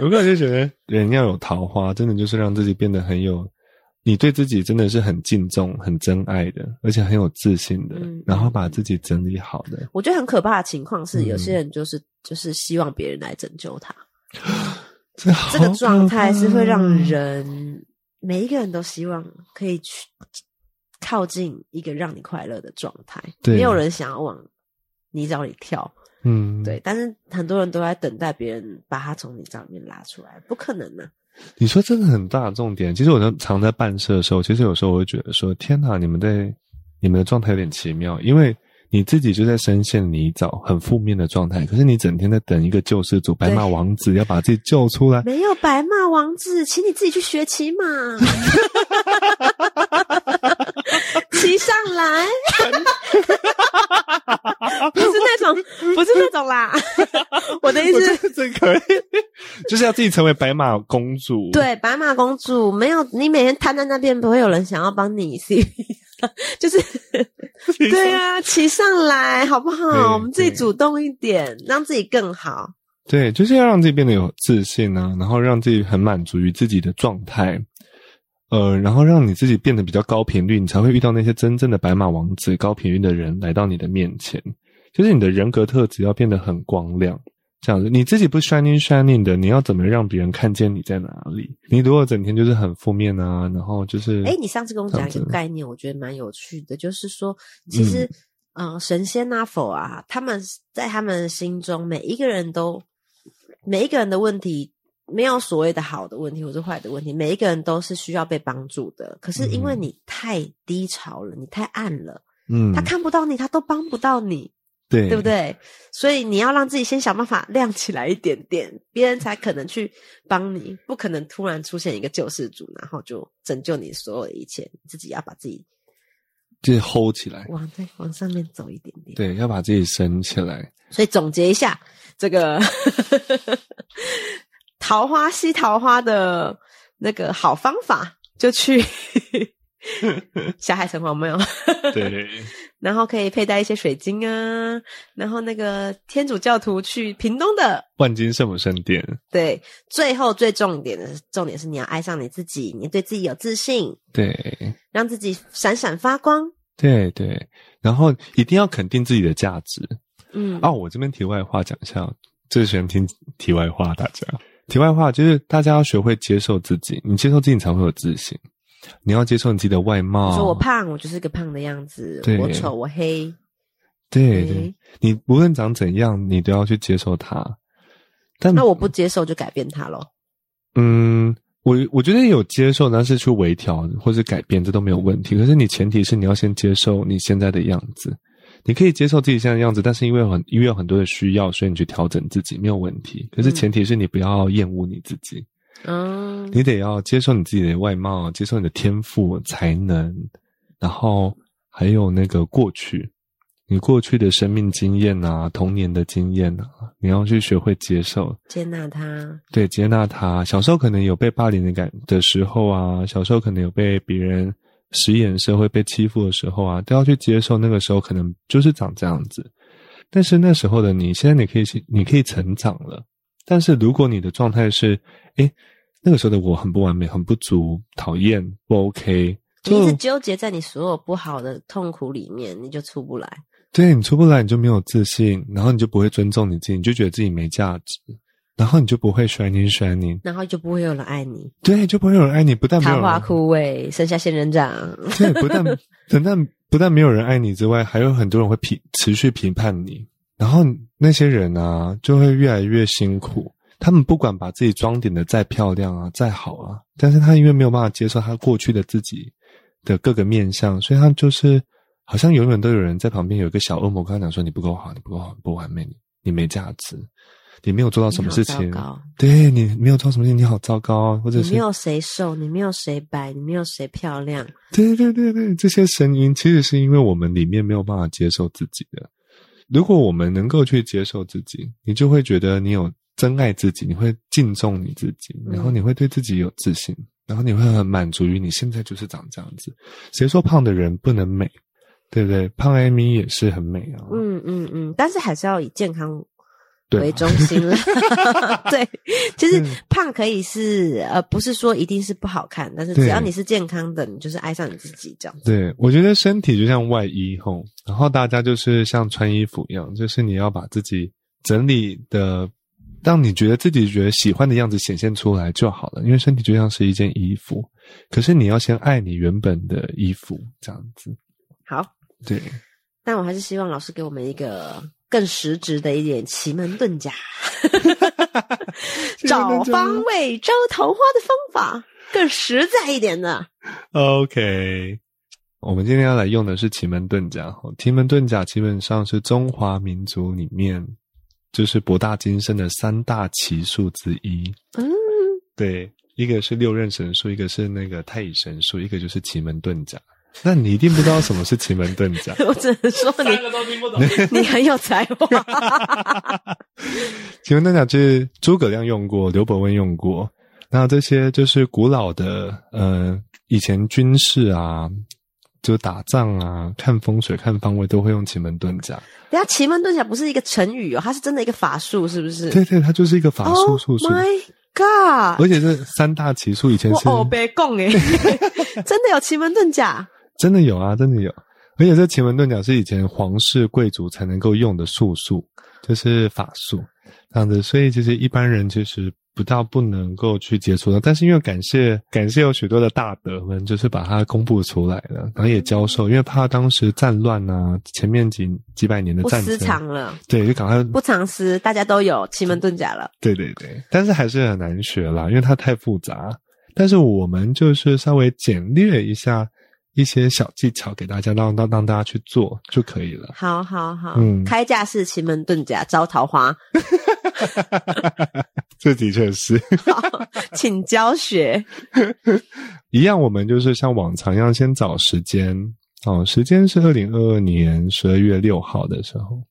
我个人就觉得人要有桃花，真的就是让自己变得很有，你对自己真的是很敬重、很珍爱的，而且很有自信的，嗯然后把自己整理好的。我觉得很可怕的情况是，嗯有些人就是就是希望别人来拯救他。[gasps] 这个状态是会让人每一个人都希望可以去靠近一个让你快乐的状态，对没有人想要往泥沼里跳，嗯，对，但是很多人都在等待别人把他从泥沼里面拉出来，不可能呢、你说这个很大的重点。其实我在常在办事的时候，其实有时候我会觉得说：天哪，你们在你们的状态有点奇妙，因为你自己就在深陷泥沼，很负面的状态，可是你整天在等一个救世主白马王子要把自己救出来。没有白马王子，请你自己去学骑马，[laughs] 骑上来，不是那种，[laughs] 不是那种啦。我的意思，得这可以，就是要自己成为白马公主。对，白马公主没有，你每天瘫在那边，不会有人想要帮你 [laughs] 就是对啊，骑上来好不好？我们自己主动一点，让自己更好。对，就是要让自己变得有自信啊，然后让自己很满足于自己的状态，呃，然后让你自己变得比较高频率，你才会遇到那些真正的白马王子、高频率的人来到你的面前。就是你的人格特质要变得很光亮，这样子，你自己不 shining shining 的，你要怎么让别人看见你在哪里？你如果整天就是很负面啊，然后就是，哎，你上次跟我讲一个概念，我觉得蛮有趣的，就是说，其实，嗯、神仙啊、佛啊，他们在他们心中，每一个人都，每一个人的问题，没有所谓的好的问题或者坏的问题，每一个人都是需要被帮助的。可是因为嗯你太低潮了，你太暗了，嗯他，看不到你，他都帮不到你。对，对不？对？所以你要让自己先想办法 [laughs] 亮起来一点点，别人才可能去帮你，不可能突然出现一个救世主，然后就拯救你所有的一切。自己要把自己就是 hold 起来，往对往上面走一点点。对，要把自己升起来。所以总结一下，这个桃花吸桃花的那个好方法，就去 [laughs] 小海城隍庙。对，[laughs] 然后可以佩戴一些水晶啊，然后那个天主教徒去屏东的，万金圣母圣殿，对，最后最重点的重点是你要爱上你自己，你对自己有自信，对。让自己闪闪发光。对对，然后一定要肯定自己的价值嗯，哦。我这边题外话讲一下，最喜欢听题外话，大家题外话就是大家要学会接受自己，你接受自己你才会有自信。你要接受你自己的外貌，你说我胖，我就是个胖的样子；我丑，我黑。对对对，你无论长怎样，你都要去接受它。但那我不接受就改变它咯。嗯，我我觉得有接受，但是去微调或者改变，这都没有问题。可是你前提是你要先接受你现在的样子。你可以接受自己现在的样子，但是因为很因为有很多的需要，所以你去调整自己没有问题。可是前提是你不要厌恶你自己，嗯，你得要接受你自己的外貌，接受你的天赋才能，然后还有那个过去，你过去的生命经验啊，童年的经验啊，你要去学会接受。接纳它。对，接纳他。小时候可能有被霸凌的感的时候啊，小时候可能有被别人使眼色、会被欺负的时候啊，都要去接受。那个时候可能就是长这样子，但是那时候的你，现在你可以去，你可以成长了。但是如果你的状态是，诶，那个时候的我很不完美、很不足、讨厌、不 OK，就你一直纠结在你所有不好的痛苦里面，你就出不来。对你出不来，你就没有自信，然后你就不会尊重你自己，你就觉得自己没价值，然后你就不会 shining shining，然后就不会有人爱你，对，就不会有人爱你，不但没有人桃花枯萎，剩下仙人掌。对，不但 [laughs] 不但不但没有人爱你之外，还有很多人会评持续评判你，然后那些人啊，就会越来越辛苦。他们不管把自己装点的再漂亮啊，再好啊，但是他因为没有办法接受他过去的自己的各个面相，所以他就是好像永远都有人在旁边有一个小恶魔跟他讲说：“你不够好，你不够好，不完美，你你没价值。”你没有做到什么事情对你没有做到什么事情，你好糟糕啊，或者是你没有谁瘦，你没有谁白，你没有谁漂亮。对对对对，这些声音其实是因为我们里面没有办法接受自己的。如果我们能够去接受自己，你就会觉得你有真爱自己，你会敬重你自己，然后你会对自己有自信，然后你会很满足于你现在就是长这样子。谁说胖的人不能美？对不对？胖艾米也是很美啊。嗯嗯嗯，但是还是要以健康对为中心了。[laughs] 对，其实嗯胖可以是呃，不是说一定是不好看，但是只要你是健康的，你就是爱上你自己这样子。对，我觉得身体就像外衣吼，然后大家就是像穿衣服一样，就是你要把自己整理的，让你觉得自己觉得喜欢的样子显现出来就好了。因为身体就像是一件衣服，可是你要先爱你原本的衣服，这样子。好，对，但我还是希望老师给我们一个更实质的一点奇门遁甲，[laughs] 找方位招桃花的方法，更实在一点的。OK，我们今天要来用的是奇门遁甲。吼奇门遁甲基本上是中华民族里面就是博大精深的三大奇术之一。嗯，对，一个是六壬神术，一个是那个太乙神术，一个就是奇门遁甲。那你一定不知道什么是奇门遁甲。[laughs] 我只能说三个都听不懂。你 [laughs] 你很有才华。[laughs] 奇门遁甲就是诸葛亮用过，刘伯温用过。那这些就是古老的，呃，以前军事啊，就打仗啊，看风水、看方位都会用奇门遁甲。等一下奇门遁甲不是一个成语哦，它是真的一个法术，是不是？对对，它就是一个法术 Oh 术。my god！而且是三大奇术以前是我哦，别讲哎，真的有奇门遁甲。真的有啊，真的有。而且这奇门遁甲是以前皇室贵族才能够用的术数，就是法术这样子。所以其实一般人其实不到不能够去接触的。但是因为感谢感谢有许多的大德们，就是把它公布出来了，然后也教授，因为怕当时战乱啊，前面几几百年的不私战争，藏了，对，就赶快不藏私，大家都有奇门遁甲了。对对对，但是还是很难学啦，因为它太复杂。但是我们就是稍微简略一下一些小技巧给大家，让让让大家去做就可以了。好好好，嗯开架式奇门遁甲招桃花，[laughs] 这的确是好，请教学。一样，我们就是像往常一样，先找时间哦，时间是二零二二年十二月六号的时候。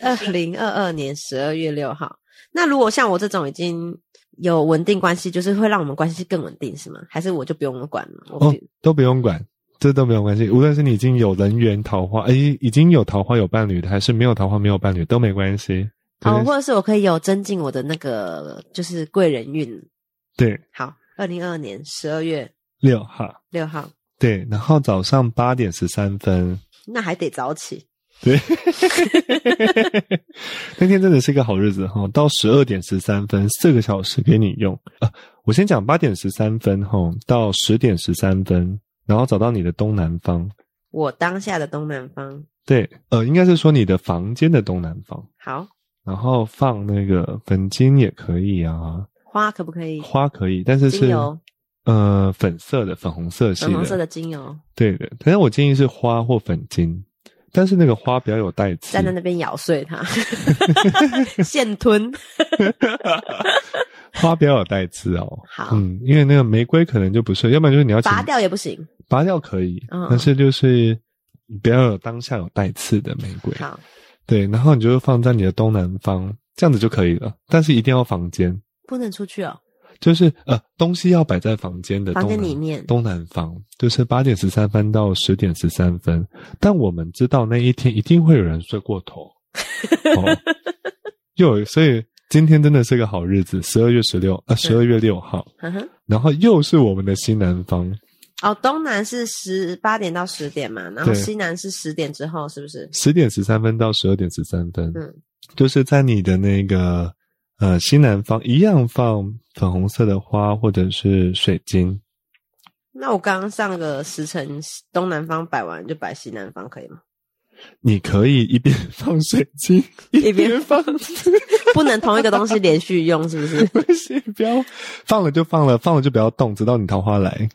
二零二二年十二月六号。那如果像我这种已经有稳定关系，就是会让我们关系更稳定，是吗？还是我就不用管了？我、哦，都不用管，这都没有关系。无论是你已经有人缘桃花，诶，已经有桃花有伴侣的，还是没有桃花没有伴侣，都没关系。哦，或者是我可以有增进我的那个就是贵人运。对，好，二零二二年十二月六号。六号，对，然后早上八点十三分，那还得早起。对，[laughs] 那天真的是一个好日子哈，到十二点十三分，四个小时给你用啊。我先讲八点十三分哈，到十点十三分，然后找到你的东南方。我当下的东南方，对，呃，应该是说你的房间的东南方，好，然后放那个粉晶也可以啊，花可不可以？花可以，但是是呃粉色的、粉红色系粉红色的精油，对的。但是我建议是花或粉晶，但是那个花比较有带刺。站在那边咬碎它，[laughs] 现吞。[laughs] 花比较有带刺哦。好嗯，因为那个玫瑰可能就不是，要不然就是你要拔掉也不行。拔掉可以，嗯但是就是不要有当下有带刺的玫瑰。好，对，然后你就放在你的东南方，这样子就可以了。但是一定要房间，不能出去哦。就是呃东西要摆在房间的房东南间里面东南方，就是八点十三分到十点十三分。但我们知道那一天一定会有人睡过头，[laughs] 哦，又所以今天真的是个好日子，十二月十六啊十二月六号。然后又是我们的西南方，哦，东南是十八点到十点嘛，然后西南是十点之后，是不是？十点十三分到十二点十三分，嗯，就是在你的那个呃西南方一样放粉红色的花或者是水晶，那我刚刚上个时辰东南方摆完，就摆西南方可以吗？你可以一边放水晶一边放，不能同一个东西连续用，是不是？[laughs] 不行，不要放了就放了，放了就不要动，直到你桃花来，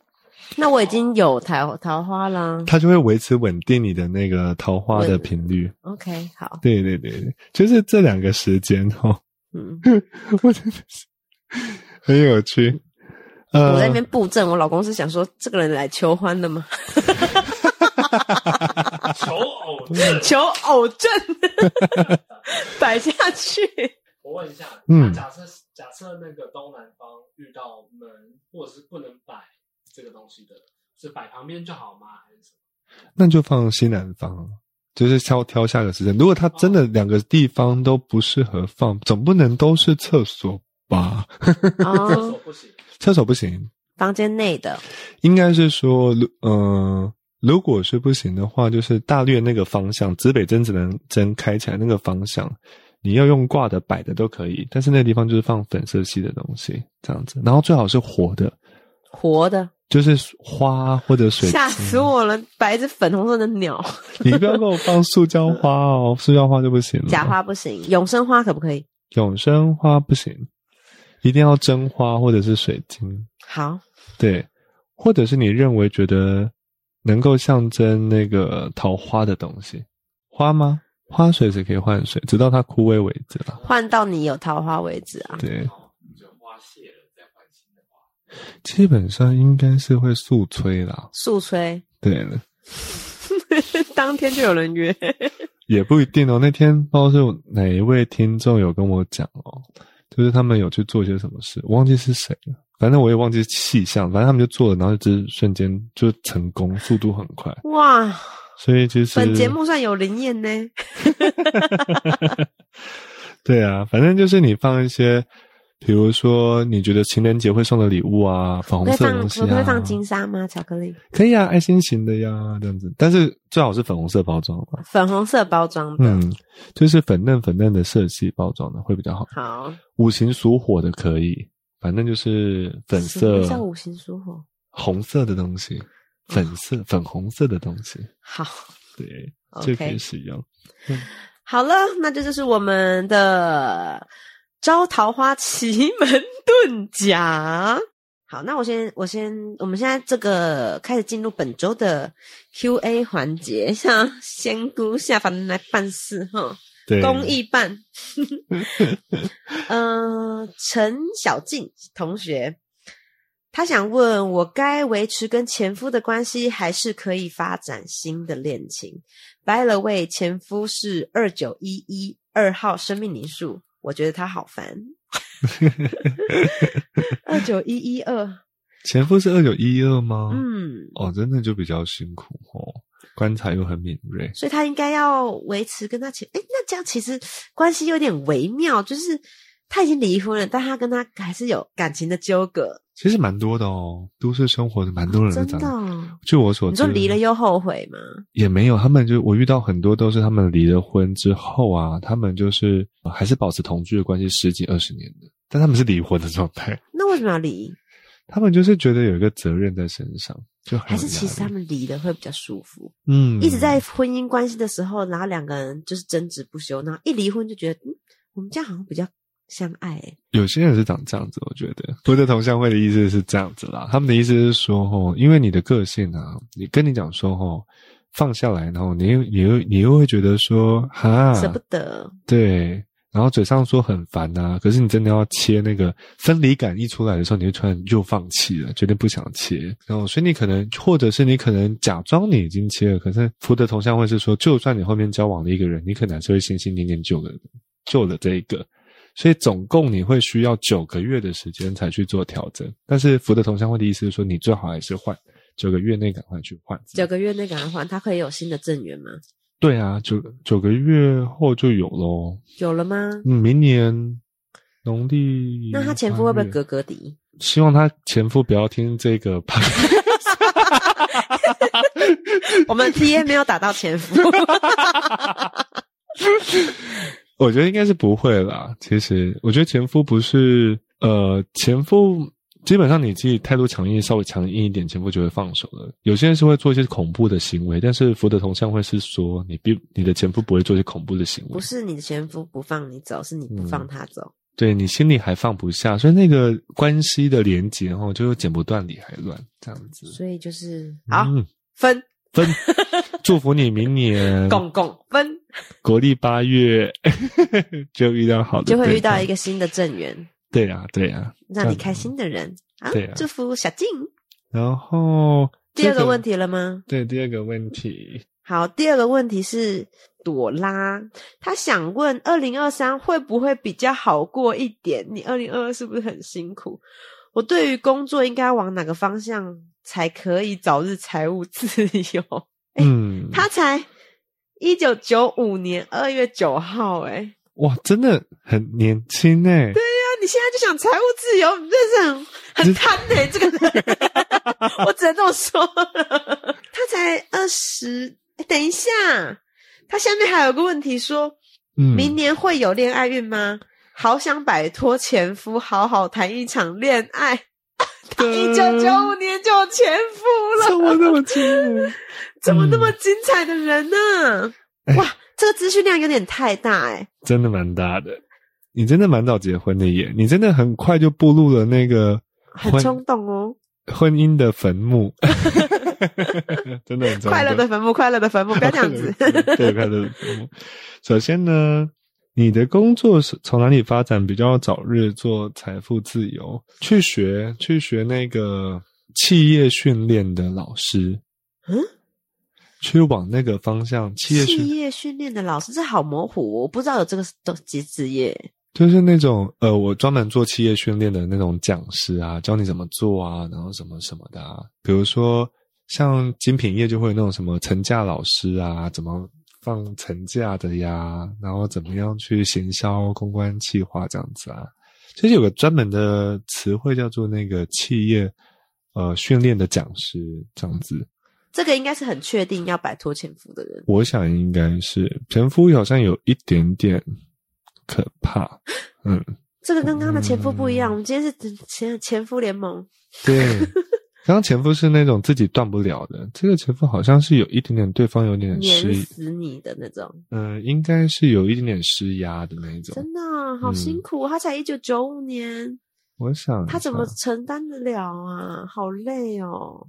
那我已经有桃桃花啦。它就会维持稳定你的那个桃花的频率。OK，好，对对对对，就是这两个时间哦，嗯，[laughs] 我真的是很有趣。呃，我在那边布阵，我老公是想说这个人来求欢的吗？求偶症。求偶阵 [laughs] [laughs] 摆下去。我问一下，嗯假设假设那个东南方遇到门或者是不能摆这个东西的，是摆旁边就好吗？还是什么？那就放西南方，就是挑挑下个时间。如果他真的两个地方都不适合放，总不能都是厕所吧？厕哦，所不行，厕所不行，房间内的。应该是说，如呃，如果是不行的话，就是大略那个方向，指北针只能针开起来那个方向，你要用挂的、摆的都可以，但是那个地方就是放粉色系的东西，这样子，然后最好是活的，活的，就是花或者水晶。吓死我了！摆一只粉红色的鸟，[laughs] 你不要给我放塑胶花哦，塑胶花就不行了。假花不行，永生花可不可以？永生花不行，一定要真花或者是水晶。好，对，或者是你认为觉得能够象征那个桃花的东西，花吗？花水是可以换水，直到它枯萎为止啦。换到你有桃花为止啊！对，就花谢了再换新的花。基本上应该是会速催啦。速催，对了，[laughs] 当天就有人约。也不一定哦。那天不知道是哪一位听众有跟我讲哦，就是他们有去做些什么事，我忘记是谁了。反正我也忘记气象，反正他们就做了，然后就是瞬间就成功，速度很快。哇，所以其实本节目算有灵验呢。[laughs] 对啊，反正就是你放一些，比如说你觉得情人节会送的礼物啊，粉红色的东西啊，可不可以放金沙吗？巧克力，可以啊，爱心型的呀，这样子，但是最好是粉红色包装吧。粉红色包装的。嗯，就是粉嫩粉嫩的色系包装的会比较好。好，五行属火的可以，反正就是粉色什么、叫五行属火？红色的东西，粉色、粉红色的东西，好对，就可以使用。好了，那这就是我们的招桃花奇门遁甲。好，那我先，我先，我们现在这个开始进入本周的 Q&A 环节，像仙姑下凡来办事哈，公益办。[laughs] 呃，陈小静同学，他想问我该维持跟前夫的关系，还是可以发展新的恋情？By the way，前夫是二九一一二号生命灵数，我觉得他好烦。[laughs] 二九一一二，前夫是二九一一二吗？嗯，哦，真的就比较辛苦哦，观察又很敏锐。所以他应该要维持跟他前，哎，那这样其实关系有点微妙，就是他已经离婚了，但他跟他还是有感情的纠葛，其实蛮多的哦，都市生活的蛮多人真。的哦、据我所知，你说离了又后悔吗？也没有，他们就我遇到很多都是他们离了婚之后啊，他们就是呃还是保持同居的关系十几二十年的，但他们是离婚的状态，那为什么要离？他们就是觉得有一个责任在身上，就很还是其实他们离了会比较舒服？嗯一直在婚姻关系的时候，然后两个人就是争执不休，然后一离婚就觉得，嗯，我们这样好像比较相爱、欸。有些人是长这样子，我觉得福德同乡会的意思是这样子啦。他们的意思是说，哦，因为你的个性啊，你跟你讲说，哦，放下来，然后你又你又你又会觉得说，哈，舍不得，对，然后嘴上说很烦呐、可是你真的要切那个分离感一出来的时候，你就突然又放弃了，决定不想切。然后，所以你可能，或者是你可能假装你已经切了，可是福德同乡会是说，就算你后面交往了一个人，你可能还是会心心念念旧的旧的这一个。所以总共你会需要九个月的时间才去做调整，但是福德同乡会的意思是说，你最好还是换九个月内赶快去换。九个月内赶快换，他可以有新的正缘吗？对啊，九九个月后就有喽。有了吗？嗯，明年农历那他前夫会不会格格敌？希望他前夫不要听这个 [laughs] p 我们 T A 没有打到前夫，[laughs] [laughs] 我觉得应该是不会啦。其实，我觉得前夫不是呃，前夫基本上你自己态度强硬，稍微强硬一点，前夫就会放手了。有些人是会做一些恐怖的行为，但是福德同像会是说，你必你的前夫不会做一些恐怖的行为，不是你的前夫不放你走，是你不放他走。对你心里还放不下，所以那个关系的连结，然后就剪不断理还乱这样子。所以就是好、嗯分。分 [laughs] 祝福你明年共共分，国历八月 [laughs] 就遇到好的，就会遇到一个新的正缘。对啊，对啊，让你开心的人啊！对啊，祝福小静。然后第二个问题了吗？对，第二个问题。好，第二个问题是朵拉，她想问二零二三会不会比较好过一点？你二零二二是不是很辛苦？我对于工作应该往哪个方向才可以早日财务自由？[laughs] 嗯，他才一九九五年二月九号，哎，哇，真的很年轻哎。对呀，你现在就想财务自由，你真是很很贪哎，这个人，[laughs] 我只能这么说。他才二十。等一下，他下面还有个问题，说明年会有恋爱运吗？好想摆脱前夫，好好谈一场恋爱。他一九九五年就有前夫了，怎么那么精？[laughs] 怎么那么精彩的人呢？哇，这个资讯量有点太大哎，真的蛮大的。你真的蛮早结婚的耶，你真的很快就步入了那个很冲动哦，婚姻的坟墓。[laughs] [laughs] 真的很快乐的坟墓，快乐的坟墓，不要这样子。对，快乐的坟墓。首先呢，你的工作是从哪里发展比较早日做财富自由？去学，去学那个企业训练的老师。嗯，去往那个方向。企业企业训练的老师，这好模糊，我不知道有这个都职职业。就是那种呃，我专门做企业训练的那种讲师啊，教你怎么做啊，然后什么什么的。啊，比如说。像精品业就会有那种什么成价老师啊，怎么放成价的呀？然后怎么样去行销公关计划这样子啊？其实有个专门的词汇叫做那个企业呃训练的讲师这样子。这个应该是很确定要摆脱前夫的人。我想应该是前夫好像有一点点可怕。[laughs] 嗯，这个跟刚刚的前夫不一样。我们今天是前前夫联盟。对。[laughs] 刚刚前夫是那种自己断不了的，这个前夫好像是有一点点对方有点施死你的那种，嗯，应该是有一点点施压的那种。真的好辛苦，他才一九九五年，我想他怎么承担得了啊？好累哦。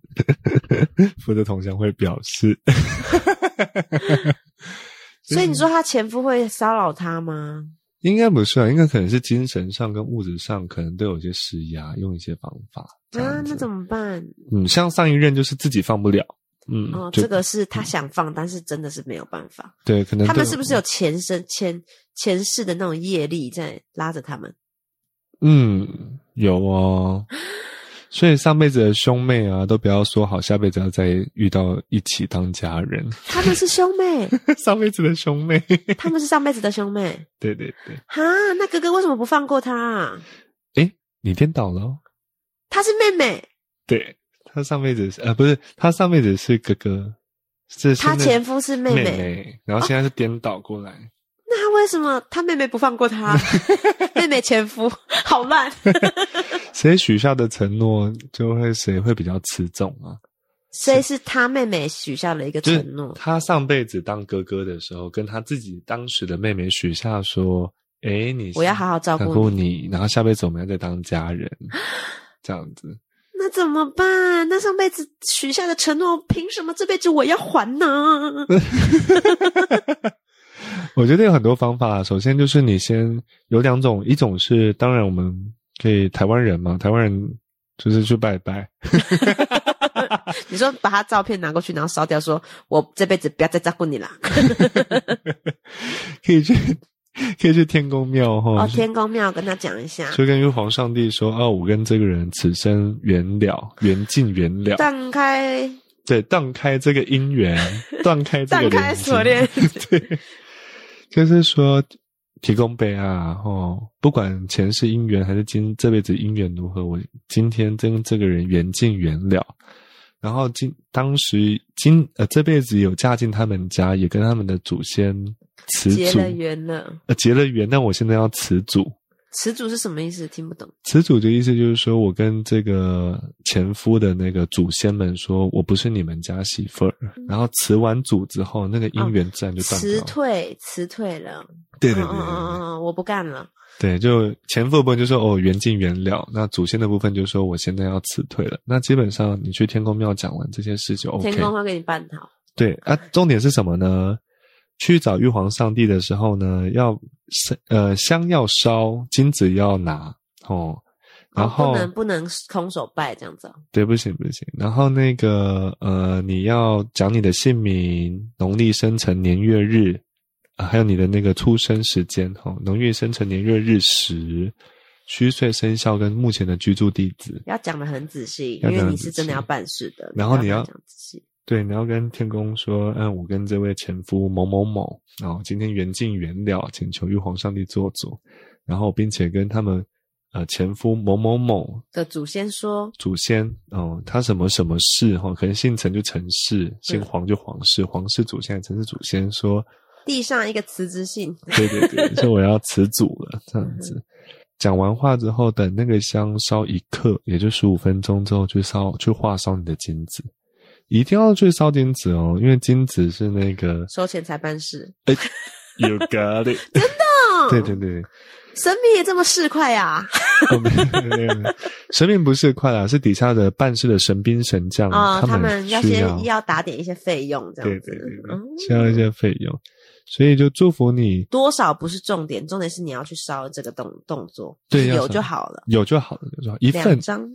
[laughs] 负责同乡会表示，[laughs] [laughs] 所以你说他前夫会骚扰他吗？应该不是啊，应该可能是精神上跟物质上可能都有一些施压，用一些方法。啊，那怎么办？嗯，像上一任就是自己放不了。嗯，哦，这个是他想放，但是真的是没有办法。对，可能他们是不是有前生前前世的那种业力在拉着他们？嗯，有哦。[laughs] 所以上辈子的兄妹啊，都不要说好，下辈子要再遇到一起当家人。他们是兄妹，[laughs] 上辈子的兄妹。他们是上辈子的兄妹。对对对。哈，那哥哥为什么不放过他？啊哎，你颠倒了。他是妹妹。对，他上辈子是呃，不是他上辈子是哥哥，是他前夫是妹妹，然后现在是颠倒过来。那他为什么他妹妹不放过他？[laughs] 妹妹前夫好烂。[laughs] 谁许下的承诺，就会谁会比较吃重啊？所以是他妹妹许下了一个承诺？他上辈子当哥哥的时候，跟他自己当时的妹妹许下说：“哎，你我要好好照顾你，然后下辈子我们要再当家人。[laughs] ”这样子，那怎么办？那上辈子许下的承诺，凭什么这辈子我要还呢？[laughs] [laughs] 我觉得有很多方法。首先就是你先有两种，一种是当然我们可以台湾人嘛，台湾人就是去拜拜。[laughs] 你说把他照片拿过去，然后烧掉，说我这辈子不要再照顾你了。[laughs] 可以去，可以去天公庙哈。哦，天公庙跟他讲一下，就跟玉皇上帝说：“啊，我跟这个人此生缘了，缘尽缘了，断开。”对，断开这个姻缘，断开这个 [laughs] 断开锁链。对。就是说，提供备啊，哦，不管前世姻缘还是今这辈子姻缘如何，我今天跟这个人缘尽缘了，然后今当时今呃这辈子有嫁进他们家，也跟他们的祖先辞祖。结了缘了，呃结了缘，但我现在要辞祖。词组是什么意思？听不懂。词组的意思就是说，我跟这个前夫的那个祖先们说，我不是你们家媳妇儿。然后辞完祖之后，那个姻缘自然就断了。辞退，辞退了。对对对，嗯嗯嗯，我不干了。对，就前夫部分就说哦，缘尽缘了。那祖先的部分就说我现在要辞退了。那基本上你去天公庙讲完这些事就 OK。天公会给你办好。对啊，重点是什么呢？去找玉皇上帝的时候呢，要呃香要烧，金子要拿哦，然后不能不能空手拜这样子。对，不行不行。然后那个呃，你要讲你的姓名、农历生辰年月日，还有你的那个出生时间哈，农历生辰年月日时。虚岁生肖跟目前的居住地址要讲的很仔细，因为你是真的要办事的。然后你要对，你要跟天公说，嗯，我跟这位前夫某某某，然后今天缘尽缘了，请求玉皇上帝做主。然后并且跟他们呃前夫某某某的祖先说，祖先哦，他什么什么事哈，可能姓陈就陈氏，姓黄就黄氏，黄氏祖先陈氏祖先说，地上一个辞职信，对对对，说我要辞祖了，这样子。讲完话之后，等那个香烧一刻，也就十五分钟之后，去烧去化烧你的金子，一定要去烧金子哦，因为金子是那个收钱才办事。哎，You got it，[laughs] 真的？对对对，神明也这么市侩呀？[laughs] 神明不是快啊，是底下的办事的神兵神将啊，他们要先要打点一些费用，这样子，对对对，需要一些费用。所以就祝福你，多少不是重点，重点是你要去烧这个动动作，对，有就好了，有就好了，有就好。一份张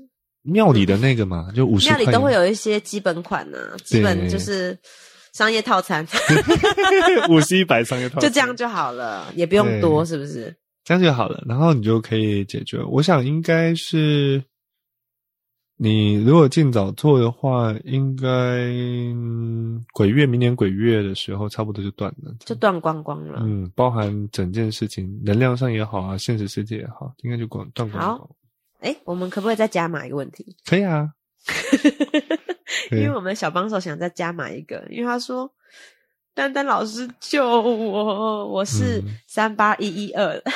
庙里的那个嘛，就五十庙里都会有一些基本款呐，基本就是商业套餐，[laughs] [laughs] 五十一百商业套餐，就这样就好了，也不用多，是不是？这样就好了，然后你就可以解决。我想应该是。你如果尽早做的话，应该鬼月明年鬼月的时候，差不多就断了，就断光光了。嗯，包含整件事情，能量上也好啊，现实世界也好，应该就光断光光。好，哎，我们可不可以再加码一个问题？可以啊，[laughs] 因为我们小帮手想再加码一个，因为他说：“丹丹老师救我，我是三八一一二。[laughs] ”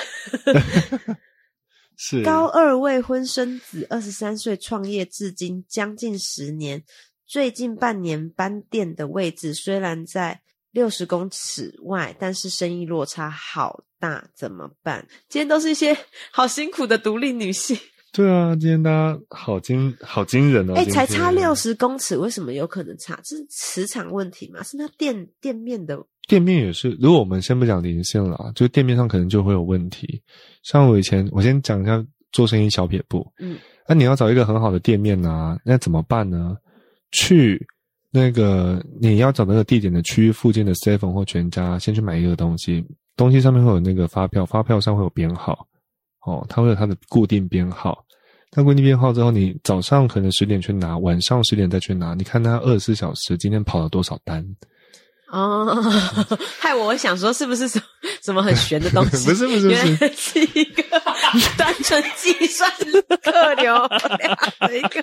是高二未婚生子，二十三岁创业至今将近十年，最近半年搬店的位置虽然在六十公尺外，但是生意落差好大，怎么办？今天都是一些好辛苦的独立女性。对啊，今天大家好惊好惊人哦！哎，才差六十公尺，为什么有可能差？这是磁场问题吗？是那店店面的？店面也是。如果我们先不讲零线了，就店面上可能就会有问题。像我以前，我先讲一下做生意小撇步。嗯，那你要找一个很好的店面啊，那怎么办呢？去那个你要找那个地点的区域附近的 seven 或全家，先去买一个东西，东西上面会有那个发票，发票上会有编号。哦，它会有它的固定编号，它固定编号之后，你早上可能十点去拿，晚上十点再去拿，你看他二十四小时今天跑了多少单？哦，[laughs] 害我想说是不是什什么很玄的东西？[laughs] 不是不是，原来是一个 [laughs] 单纯计算客流量的一个，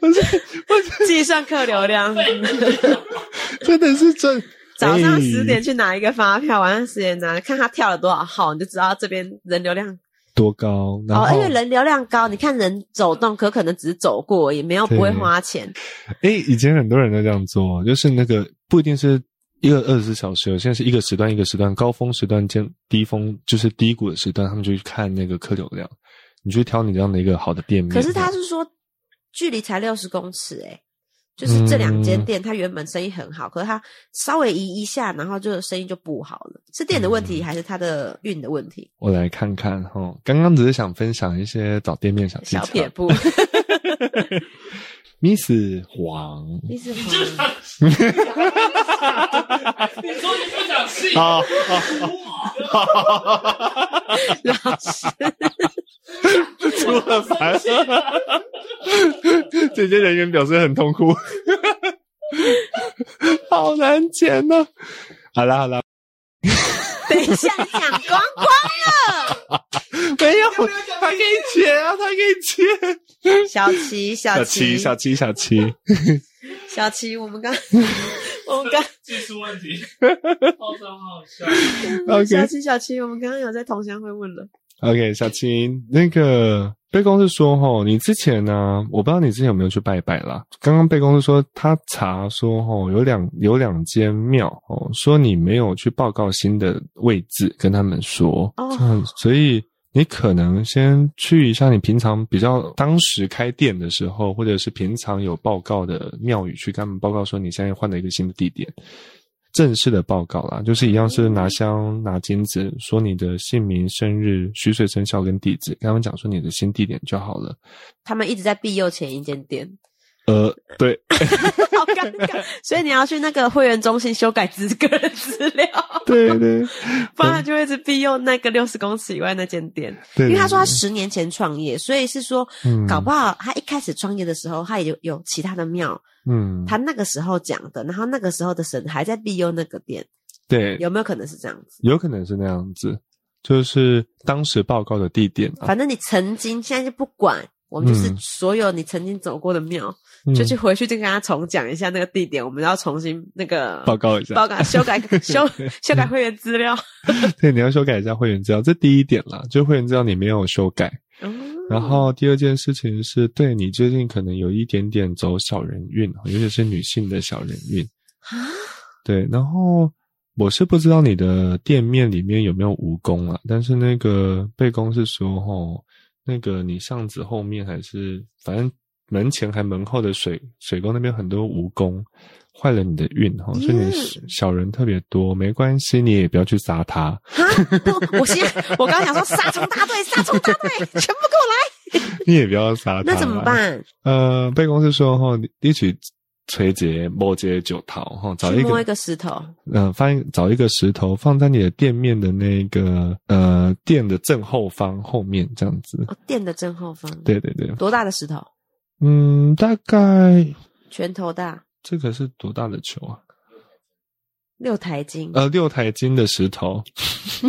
不是不是计算客流量，真的是真。早上十点去拿一个发票，晚上十点拿，看他跳了多少号，你就知道这边人流量多高。哦，因为人流量高，你看人走动，可可能只是走过，也没有不会花钱。哎，以前很多人都这样做，就是那个不一定是一个二十四小时，现在是一个时段一个时段，高峰时段兼低峰就是低谷的时段，他们就去看那个客流量，你去挑你这样的一个好的店面。可是他是说距离才六十公尺，哎。就是这两间店，它原本生意很好，可是它稍微移一下，然后就生意就不好了。是店的问题，还是它的运的问题？我来看看哈。刚刚只是想分享一些找店面小技巧。小撇步。Miss [laughs] 黄，Miss 黄。[laughs] 你说 [laughs] 你不讲戏？好，好，好，老师。出了烦，这些人员表示很痛苦，[laughs] 好难剪呢。好了好了，等一下讲光光了，没有，他可以切啊，他可以切。小齐，小齐，小齐，小齐，小齐，我们刚，[laughs] 我们刚技术问题，[laughs] 好笑，[laughs] 好笑。小七，小七，我们刚刚有在同乡会问了。OK，小青，那个贝公是说，吼，你之前呢，我不知道你之前有没有去拜拜啦。刚刚贝公是说，他查说，吼，有两有两间庙，哦，说你没有去报告新的位置，跟他们说，哦，所以你可能先去一下你平常比较当时开店的时候，或者是平常有报告的庙宇，去跟他们报告说你现在换了一个新的地点，正式的报告啦，就是一样是拿香拿金子，说你的姓名、生日、虚岁生肖跟地址，跟他们讲说你的新地点就好了。他们一直在庇佑前一间店。呃，对，[laughs] 好尴尬，所以你要去那个会员中心修改资个人资料，对对，不然他就会一直庇佑那个六十公尺以外那间店。对，因为他说他十年前创业，所以是说，嗯搞不好他一开始创业的时候，他也有有其他的庙，嗯，他那个时候讲的，然后那个时候的神还在庇佑那个店，对，有没有可能是这样子？有可能是那样子，就是当时报告的地点啊，反正你曾经现在就不管，我们就是嗯所有你曾经走过的庙，嗯就去回去就跟他重讲一下那个地点，我们要重新那个报告一下，报告修改 [laughs] 修修改会员资料。[laughs] 对，你要修改一下会员资料，这第一点啦，就会员资料你没有修改。嗯然后第二件事情是，对你最近可能有一点点走小人运，尤其是女性的小人运。啊，对，然后我是不知道你的店面里面有没有蜈蚣啊，但是那个背公是说，吼，那个你巷子后面还是反正门前还门后的水水沟那边很多蜈蚣，坏了你的运哈，所以你嗯小人特别多，没关系，你也不要去杀它。哈，不，我先，我刚刚想说杀虫大队，杀虫大队，全部给我来，[laughs] 你也不要杀它。那怎么？办？呃，被公司说哈，你你去垂结、摸结九桃哈，找一个摸一个石头，呃，翻找一个石头放在你的店面的那个呃店的正后方后面这样子。哦，店的正后方，对对对，多大的石头？嗯，大概拳头大，这个是多大的球啊？六台斤，呃，六台斤的石头，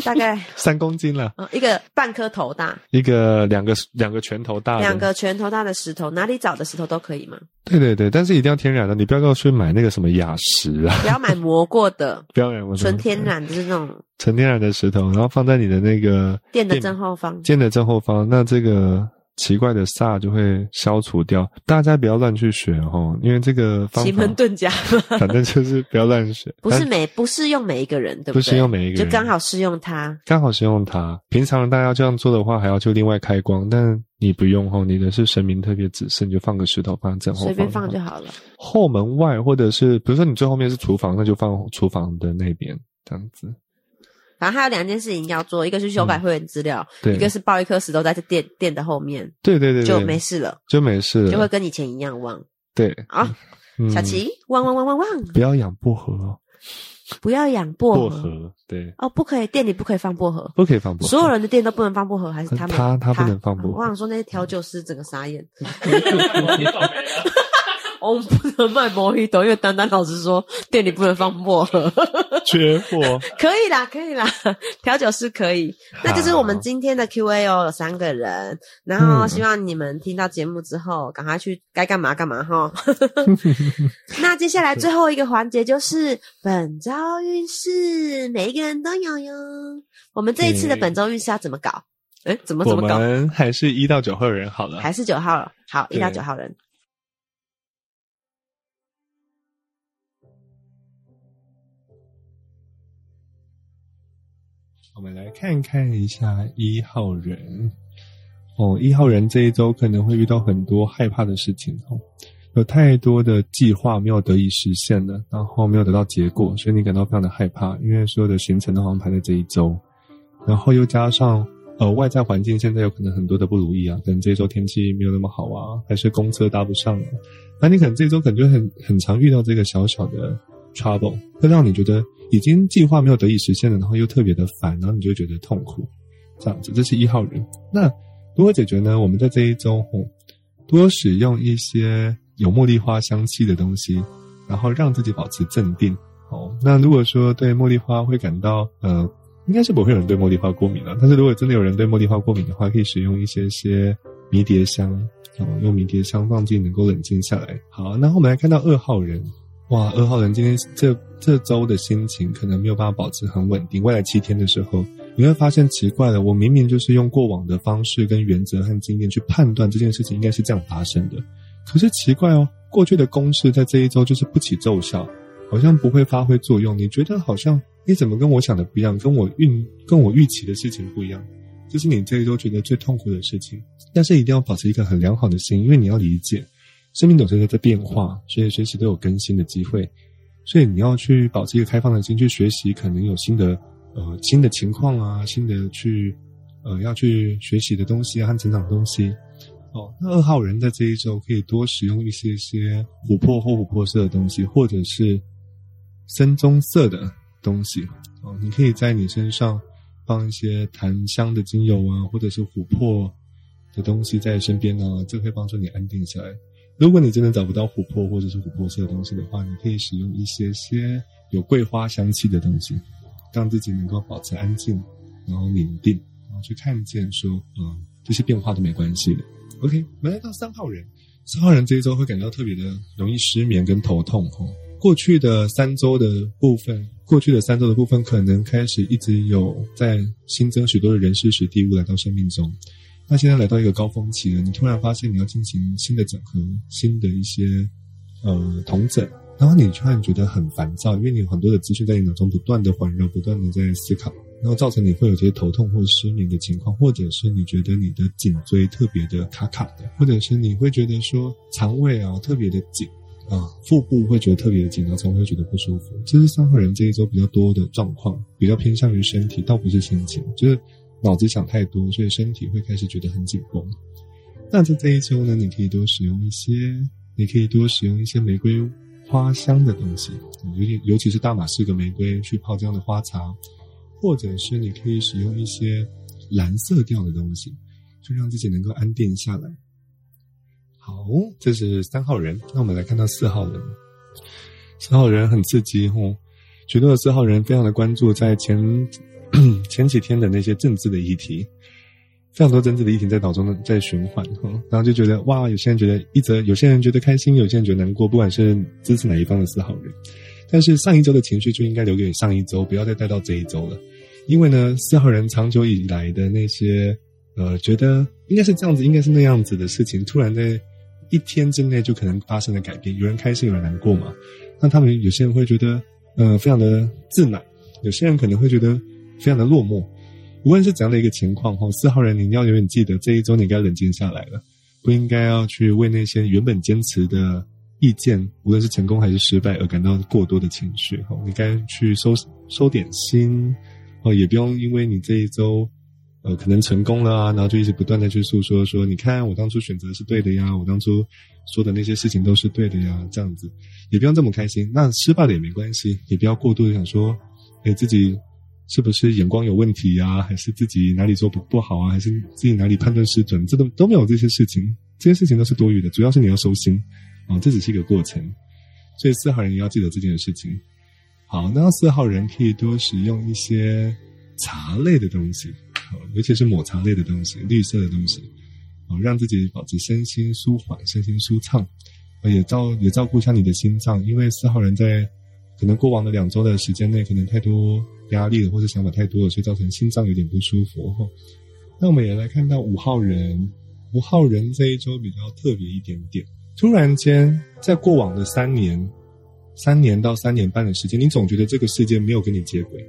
大概 [laughs] 三公斤了，呃一个半颗头大，一个两个两个拳头大，两个拳头大的石头，哪里找的石头都可以吗？对对对，但是一定要天然的，你不要给我去买那个什么雅石啊，不要买磨过的，[laughs] 不要买磨纯天然就是那种。纯天然的石头，然后放在你的那个店的正后方。剑的正后方，那这个奇怪的煞就会消除掉。大家不要乱去学哦，因为这个方奇门，遁甲 [laughs] 反正就是不要乱学，不是每不适用每一个人，对不对？不适用每一个人就刚好适用它。刚好适用它。平常大家这样做的话，还要就另外开光，但你不用哦，你的是神明特别指示，你就放个石头放在正后方，随便放就。好了。后门外或者是比如说你最后面是厨房，那就放厨房的那边这样子。反正还有两件事情要做，一个是修改会员资料，嗯对一个是抱一颗石头在这店店的后面，对对对对，就没事了，就没事了，就会跟以前一样旺。对。啊，[laughs] 嗯小琪，旺旺旺旺旺，不要养薄荷哦，不要养薄薄荷荷对，哦，不可以，店里不可以放薄荷。不可以放薄荷。所有人的店都不能放薄荷，还是他们？他他不能放薄荷我想说那些调酒师整个傻眼。[laughs] 我们不能卖摩一朵，因为丹丹老师说店里不能放薄荷。缺货。[laughs] 可以啦，可以啦，调酒师可以。那就是我们今天的 Q&A 哦，有三个人，然后嗯希望你们听到节目之后，赶快去该干嘛干嘛哈。[laughs] 那接下来最后一个环节就是本周运势，每一个人都有哟。我们这一次的本周运势要怎么搞？哎，怎么怎么搞？我们还是一到九号人好了。还是九号了？好，一到九号人。我们来看看一下一号人。哦，一号人这一周可能会遇到很多害怕的事情哦，有太多的计划没有得以实现了，然后没有得到结果，所以你感到非常的害怕，因为所有的行程都好像排在这一周，然后又加上呃外在环境现在有可能很多的不如意啊，可能这一周天气没有那么好啊，还是公车搭不上啊，那你可能这一周可能就很很常遇到这个小小的 trouble，会让你觉得已经计划没有得以实现了，然后又特别的烦，然后你就觉得痛苦，这样子，这是一号人。那如何解决呢？我们在这一周哦，多使用一些有茉莉花香气的东西，然后让自己保持镇定。哦，那如果说对茉莉花会感到呃，应该是不会有人对茉莉花过敏了。但是如果真的有人对茉莉花过敏的话，可以使用一些些迷迭香，哦，用迷迭香放进能够冷静下来。好，那我们来看到二号人，哇，二号人今天这这周的心情可能没有办法保持很稳定。未来七天的时候，你会发现奇怪了，我明明就是用过往的方式、跟原则和经验去判断这件事情应该是这样发生的，可是奇怪哦，过去的公式在这一周就是不起奏效，好像不会发挥作用。你觉得好像你怎么跟我想的不一样，跟我预跟我预期的事情不一样？这是你这一周觉得最痛苦的事情。但是一定要保持一个很良好的心，因为你要理解，生命总是在变化，所以随时都有更新的机会。所以你要去保持一个开放的心去学习，可能有新的呃新的情况啊，新的去呃要去学习的东西和成长的东西。哦，那二号人在这一周可以多使用一些些琥珀或琥珀色的东西，或者是深棕色的东西。哦，你可以在你身上放一些檀香的精油啊，或者是琥珀的东西在身边呢，这会帮助你安定下来。如果你真的找不到琥珀或者是琥珀色的东西的话，你可以使用一些些有桂花香气的东西，让自己能够保持安静，然后宁定，然后去看见说，嗯，这些变化都没关系的。OK，我们来到三号人，三号人这一周会感到特别的容易失眠跟头痛。哦，过去的三周的部分，过去的三周的部分可能开始一直有在新增许多的人事史地物来到生命中。那现在来到一个高峰期了，你突然发现你要进行新的整合，新的一些呃同整，然后你突然觉得很烦躁，因为你有很多的资讯在你脑中不断的环绕，不断的在思考，然后造成你会有些头痛或失眠的情况，或者是你觉得你的颈椎特别的卡卡的，或者是你会觉得说肠胃啊特别的紧啊，腹部会觉得特别的紧，然后肠胃会觉得不舒服，这是三号人这一周比较多的状况，比较偏向于身体，倒不是心情，就是。脑子想太多，所以身体会开始觉得很紧绷。那在这一周呢，你可以多使用一些，你可以多使用一些玫瑰花香的东西，尤其尤其是大马士革玫瑰去泡这样的花茶，或者是你可以使用一些蓝色调的东西，就让自己能够安定下来。好，这是三号人。那我们来看到四号人，四号人很刺激哦，许多的四号人非常的关注在前。[clears throat] 前几天的那些政治的议题，非常多政治的议题在脑中在循环，然后就觉得哇，有些人觉得一则，有些人觉得开心，有些人觉得难过，不管是支持哪一方的四号人，但是上一周的情绪就应该留给上一周，不要再带到这一周了，因为呢，四号人长久以来的那些呃，觉得应该是这样子，应该是那样子的事情，突然在一天之内就可能发生了改变，有人开心，有人难过嘛，那他们有些人会觉得呃，非常的自满，有些人可能会觉得。非常的落寞，无论是怎样的一个情况哈，四号人你要永远记得，这一周你该冷静下来了，不应该要去为那些原本坚持的意见，无论是成功还是失败而感到过多的情绪哈，你该去收收点心哦，也不用因为你这一周呃可能成功了啊，然后就一直不断的去诉说说，你看我当初选择是对的呀，我当初说的那些事情都是对的呀，这样子。也不用这么开心，那失败了也没关系，也不要过度的想说，哎自己。是不是眼光有问题呀？还是自己哪里做不不好啊？还是自己哪里判断失准？这都都没有这些事情，这些事情都是多余的。主要是你要收心，啊，这只是一个过程。所以四号人也要记得这件事情。好，那四号人可以多使用一些茶类的东西，尤其是抹茶类的东西，绿色的东西，啊，让自己保持身心舒缓、身心舒畅，也照也照顾一下你的心脏，因为四号人在可能过往的两周的时间内，可能太多。压力了，或者想法太多了，所以造成心脏有点不舒服哈。那我们也来看到五号人，五号人这一周比较特别一点点。突然间，在过往的三年、三年到三年半的时间，你总觉得这个世界没有跟你接轨，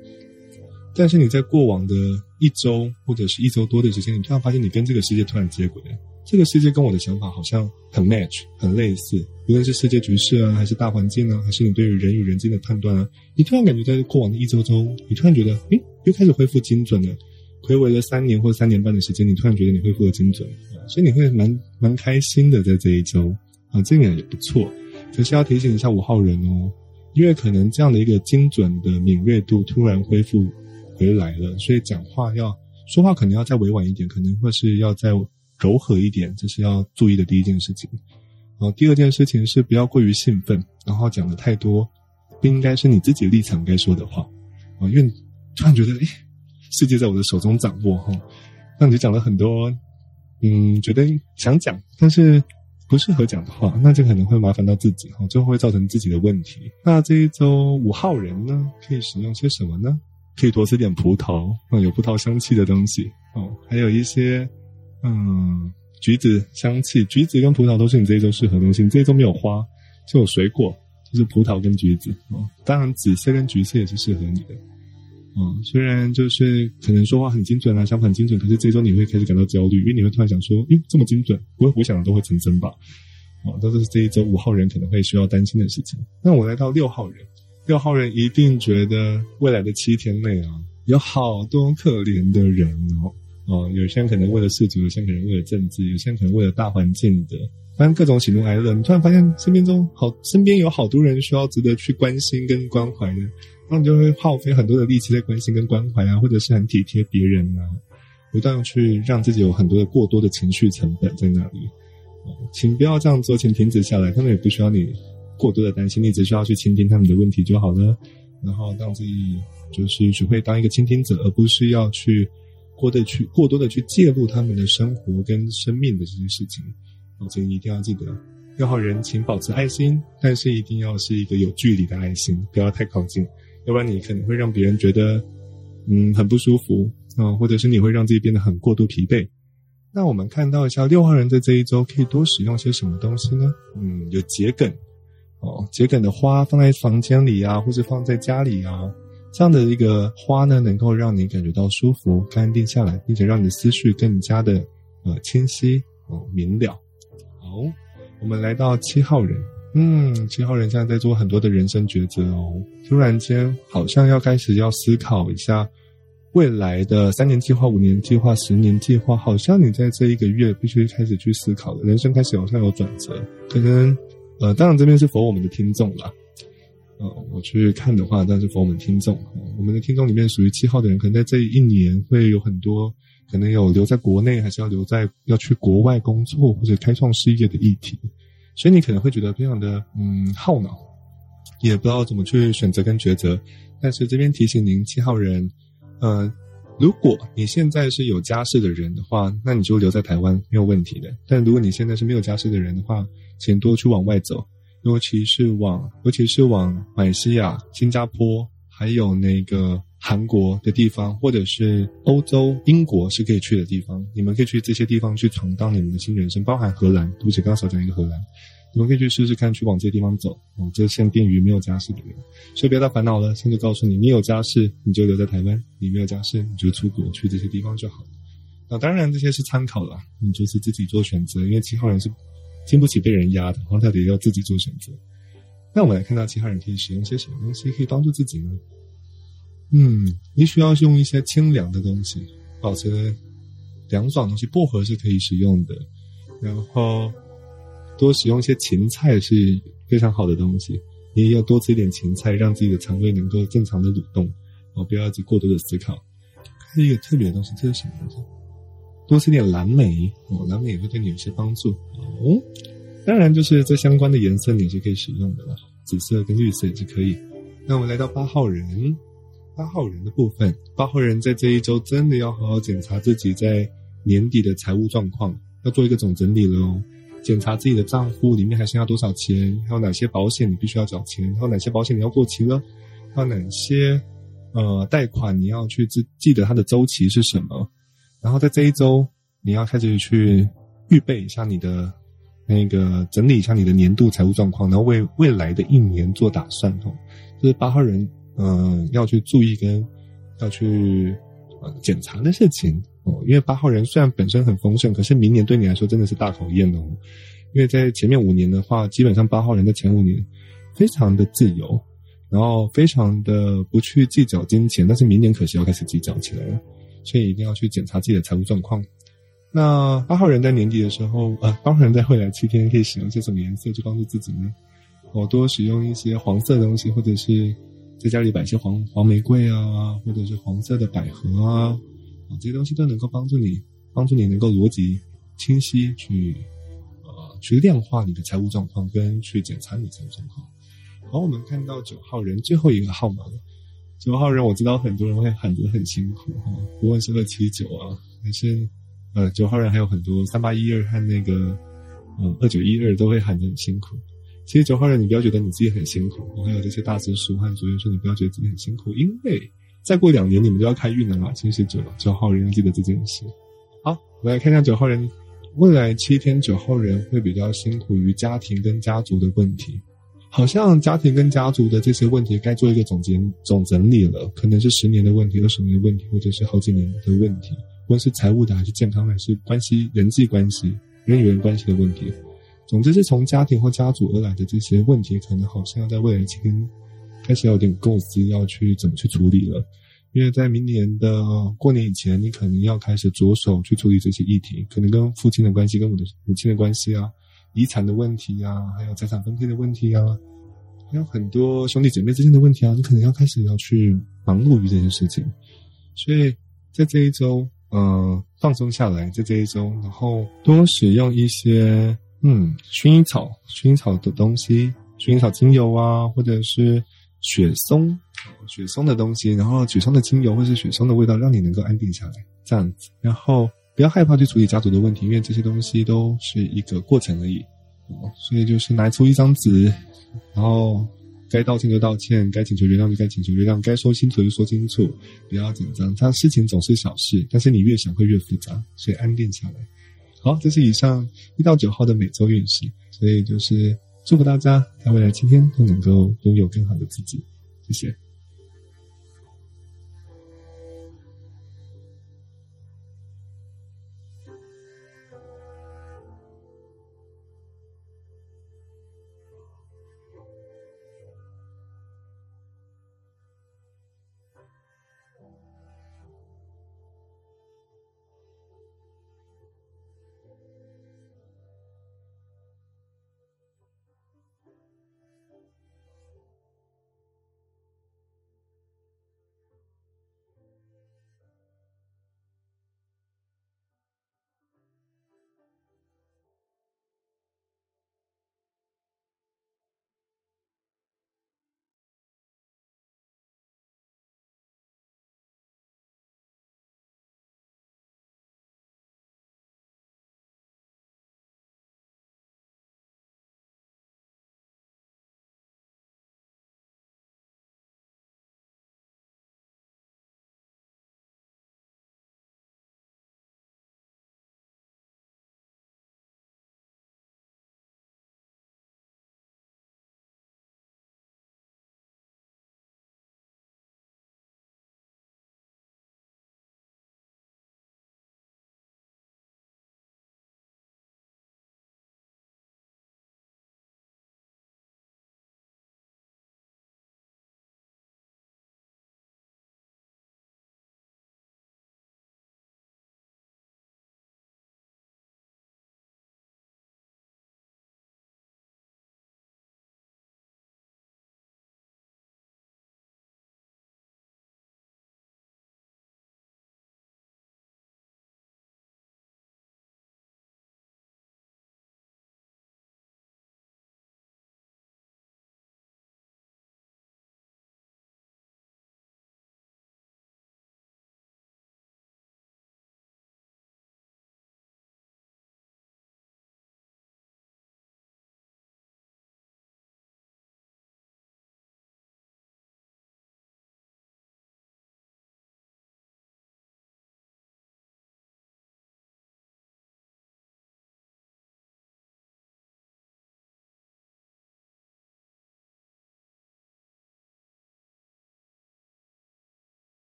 但是你在过往的一周或者是一周多的时间，你突然发现你跟这个世界突然接轨了。这个世界跟我的想法好像很 match，很类似。无论是世界局势啊，还是大环境啊，还是你对于人与人之间的判断啊，你突然感觉在过往的一周中，你突然觉得，诶，又开始恢复精准了。回违了三年或三年半的时间，你突然觉得你恢复了精准，所以你会蛮蛮开心的在这一周啊，这点也不错。可是要提醒一下五号人哦，因为可能这样的一个精准的敏锐度突然恢复回来了，所以讲话要说话可能要再委婉一点，可能会是要再。柔和一点，这是要注意的第一件事情。啊，第二件事情是不要过于兴奋，然后讲的太多，不应该是你自己立场该说的话。啊，因为突然觉得，诶，世界在我的手中掌握，哈，那你就讲了很多，嗯，觉得想讲，但是不适合讲的话，那就可能会麻烦到自己，哈，最后会造成自己的问题。那这一周五号人呢，可以使用些什么呢？可以多吃点葡萄，啊，有葡萄香气的东西，哦，还有一些。嗯，橘子香气，橘子跟葡萄都是你这一周适合的东西。你这一周没有花，就有水果，就是葡萄跟橘子哦。当然，紫色跟橘色也是适合你的。嗯，虽然就是可能说话很精准啊，想法很精准，可是这周你会开始感到焦虑，因为你会突然想说，咦，这么精准，不会我想的都会成真吧？啊，这是这一周五号人可能会需要担心的事情。那我来到六号人，六号人一定觉得未来的七天内啊，有好多可怜的人哦，哦，有些人可能为了世俗，有些人可能为了政治，有些人可能为了大环境的，反正各种喜怒哀乐，你突然发现身边中好，身边有好多人需要值得去关心跟关怀的。那你就会耗费很多的力气在关心跟关怀啊，或者是很体贴别人啊，不断去让自己有很多的过多的情绪成本在那里。请不要这样做，请停止下来。他们也不需要你过多的担心，你只需要去倾听他们的问题就好了。然后让自己就是学会当一个倾听者，而不是要去过的去过多的去介入他们的生活跟生命的这些事情。所以一定要记得，要好人请保持爱心，但是一定要是一个有距离的爱心，不要太靠近。要不然你可能会让别人觉得，嗯，很不舒服啊，或者是你会让自己变得很过度疲惫。那我们看到一下六号人在这一周可以多使用些什么东西呢？嗯，有桔梗哦，桔梗的花放在房间里啊，或者放在家里啊，这样的一个花呢，能够让你感觉到舒服、安定下来，并且让你的思绪更加的呃清晰哦明了。好，我们来到七号人。嗯，七号人现在在做很多的人生抉择哦。突然间，好像要开始要思考一下未来的三年计划、五年计划、十年计划。好像你在这一个月必须开始去思考了，人生开始好像有转折。可能，呃，当然这边是否我们的听众了。呃，我去看的话，但是否我们听众，我们的听众里面属于七号的人，可能在这一年会有很多，可能有留在国内，还是要留在要去国外工作或者开创事业的议题。所以你可能会觉得非常的嗯耗脑，也不知道怎么去选择跟抉择。但是这边提醒您，七号人，呃，如果你现在是有家室的人的话，那你就留在台湾没有问题的。但如果你现在是没有家室的人的话，请多去往外走，尤其是往尤其是往马来西亚、新加坡，还有那个韩国的地方，或者是欧洲、英国是可以去的地方。你们可以去这些地方去闯荡你们的新人生，包含荷兰。对不起，刚刚少讲一个荷兰。你们可以去试试看，去往这些地方走。哦，这限定于没有家室的人，所以不要太烦恼了。现在告诉你，你有家室，你就留在台湾；你没有家室，你就出国去这些地方就好了。那当然，这些是参考了，你就是自己做选择。因为七号人是经不起被人压的，黄太得要自己做选择。那我们来看到其他人可以使用些什么东西，可以帮助自己呢？嗯，你需要用一些清凉的东西，保持凉爽的东西。薄荷是可以使用的，然后。多使用一些芹菜是非常好的东西，你也要多吃一点芹菜，让自己的肠胃能够正常的蠕动，哦，不要去过多的思考。还有一个特别的东西，这是什么东西？多吃点蓝莓，哦，蓝莓也会对你有些帮助。哦，当然就是这相关的颜色你是可以使用的了，紫色跟绿色也是可以。那我们来到八号人，八号人的部分，八号人在这一周真的要好好检查自己在年底的财务状况，要做一个总整理了哦。检查自己的账户里面还剩下多少钱，还有哪些保险你必须要缴钱，还有哪些保险你要过期了，还有哪些呃贷款你要去记记得它的周期是什么。然后在这一周，你要开始去预备一下你的那个整理一下你的年度财务状况，然后为未来的一年做打算哦。这是八号人嗯要去注意跟要去检查的事情。哦，因为八号人虽然本身很丰盛，可是明年对你来说真的是大考验哦。因为在前面五年的话，基本上八号人的前五年非常的自由，然后非常的不去计较金钱，但是明年可是要开始计较起来了，所以一定要去检查自己的财务状况。那八号人在年底的时候，呃，八号人在未来七天可以使用些什么颜色去帮助自己呢？我多使用一些黄色的东西，或者是在家里摆一些黄黄玫瑰啊，或者是黄色的百合啊。这些东西都能够帮助你，帮助你能够逻辑清晰去，呃，去量化你的财务状况，跟去检查你的财务状况。好，我们看到九号人最后一个号码了。九号人，我知道很多人会喊得很辛苦哈，不论是二七九啊，还是呃九号人，还有很多三八一二和那个嗯二九一二都会喊得很辛苦。其实九号人，你不要觉得你自己很辛苦，我还有这些大师叔和主任说，你不要觉得自己很辛苦，因为。再过两年，你们就要开运了啦！其实九九号人要记得这件事。好，我们来看一下九号人，未来七天九号人会比较辛苦于家庭跟家族的问题。好像家庭跟家族的这些问题该做一个总结总整理了，可能是十年的问题、二十年的问题，或者是好几年的问题，无论是财务的还是健康还是关系、人际关系、人与人关系的问题。总之是从家庭或家族而来的这些问题，可能好像要在未来几天开始要有点构思，要去怎么去处理了。因为在明年的过年以前，你可能要开始着手去处理这些议题，可能跟父亲的关系、跟我的母亲的关系啊，遗产的问题啊，还有财产分配的问题啊，还有很多兄弟姐妹之间的问题啊，你可能要开始要去忙碌于这件事情。所以在这一周，呃，放松下来，在这一周，然后多使用一些。嗯，薰衣草，薰衣草的东西，薰衣草精油啊，或者是雪松，雪松的东西，然后雪松的精油或是雪松的味道，让你能够安定下来，这样子。然后不要害怕去处理家族的问题，因为这些东西都是一个过程而已。所以就是拿出一张纸，然后该道歉就道歉，该请求原谅就该请求原谅，该说清楚就说清楚，不要紧张。这样事情总是小事，但是你越想会越复杂，所以安定下来。好，这是以上一到九号的每周运势，所以就是祝福大家在未来今天都能够拥有更好的自己，谢谢。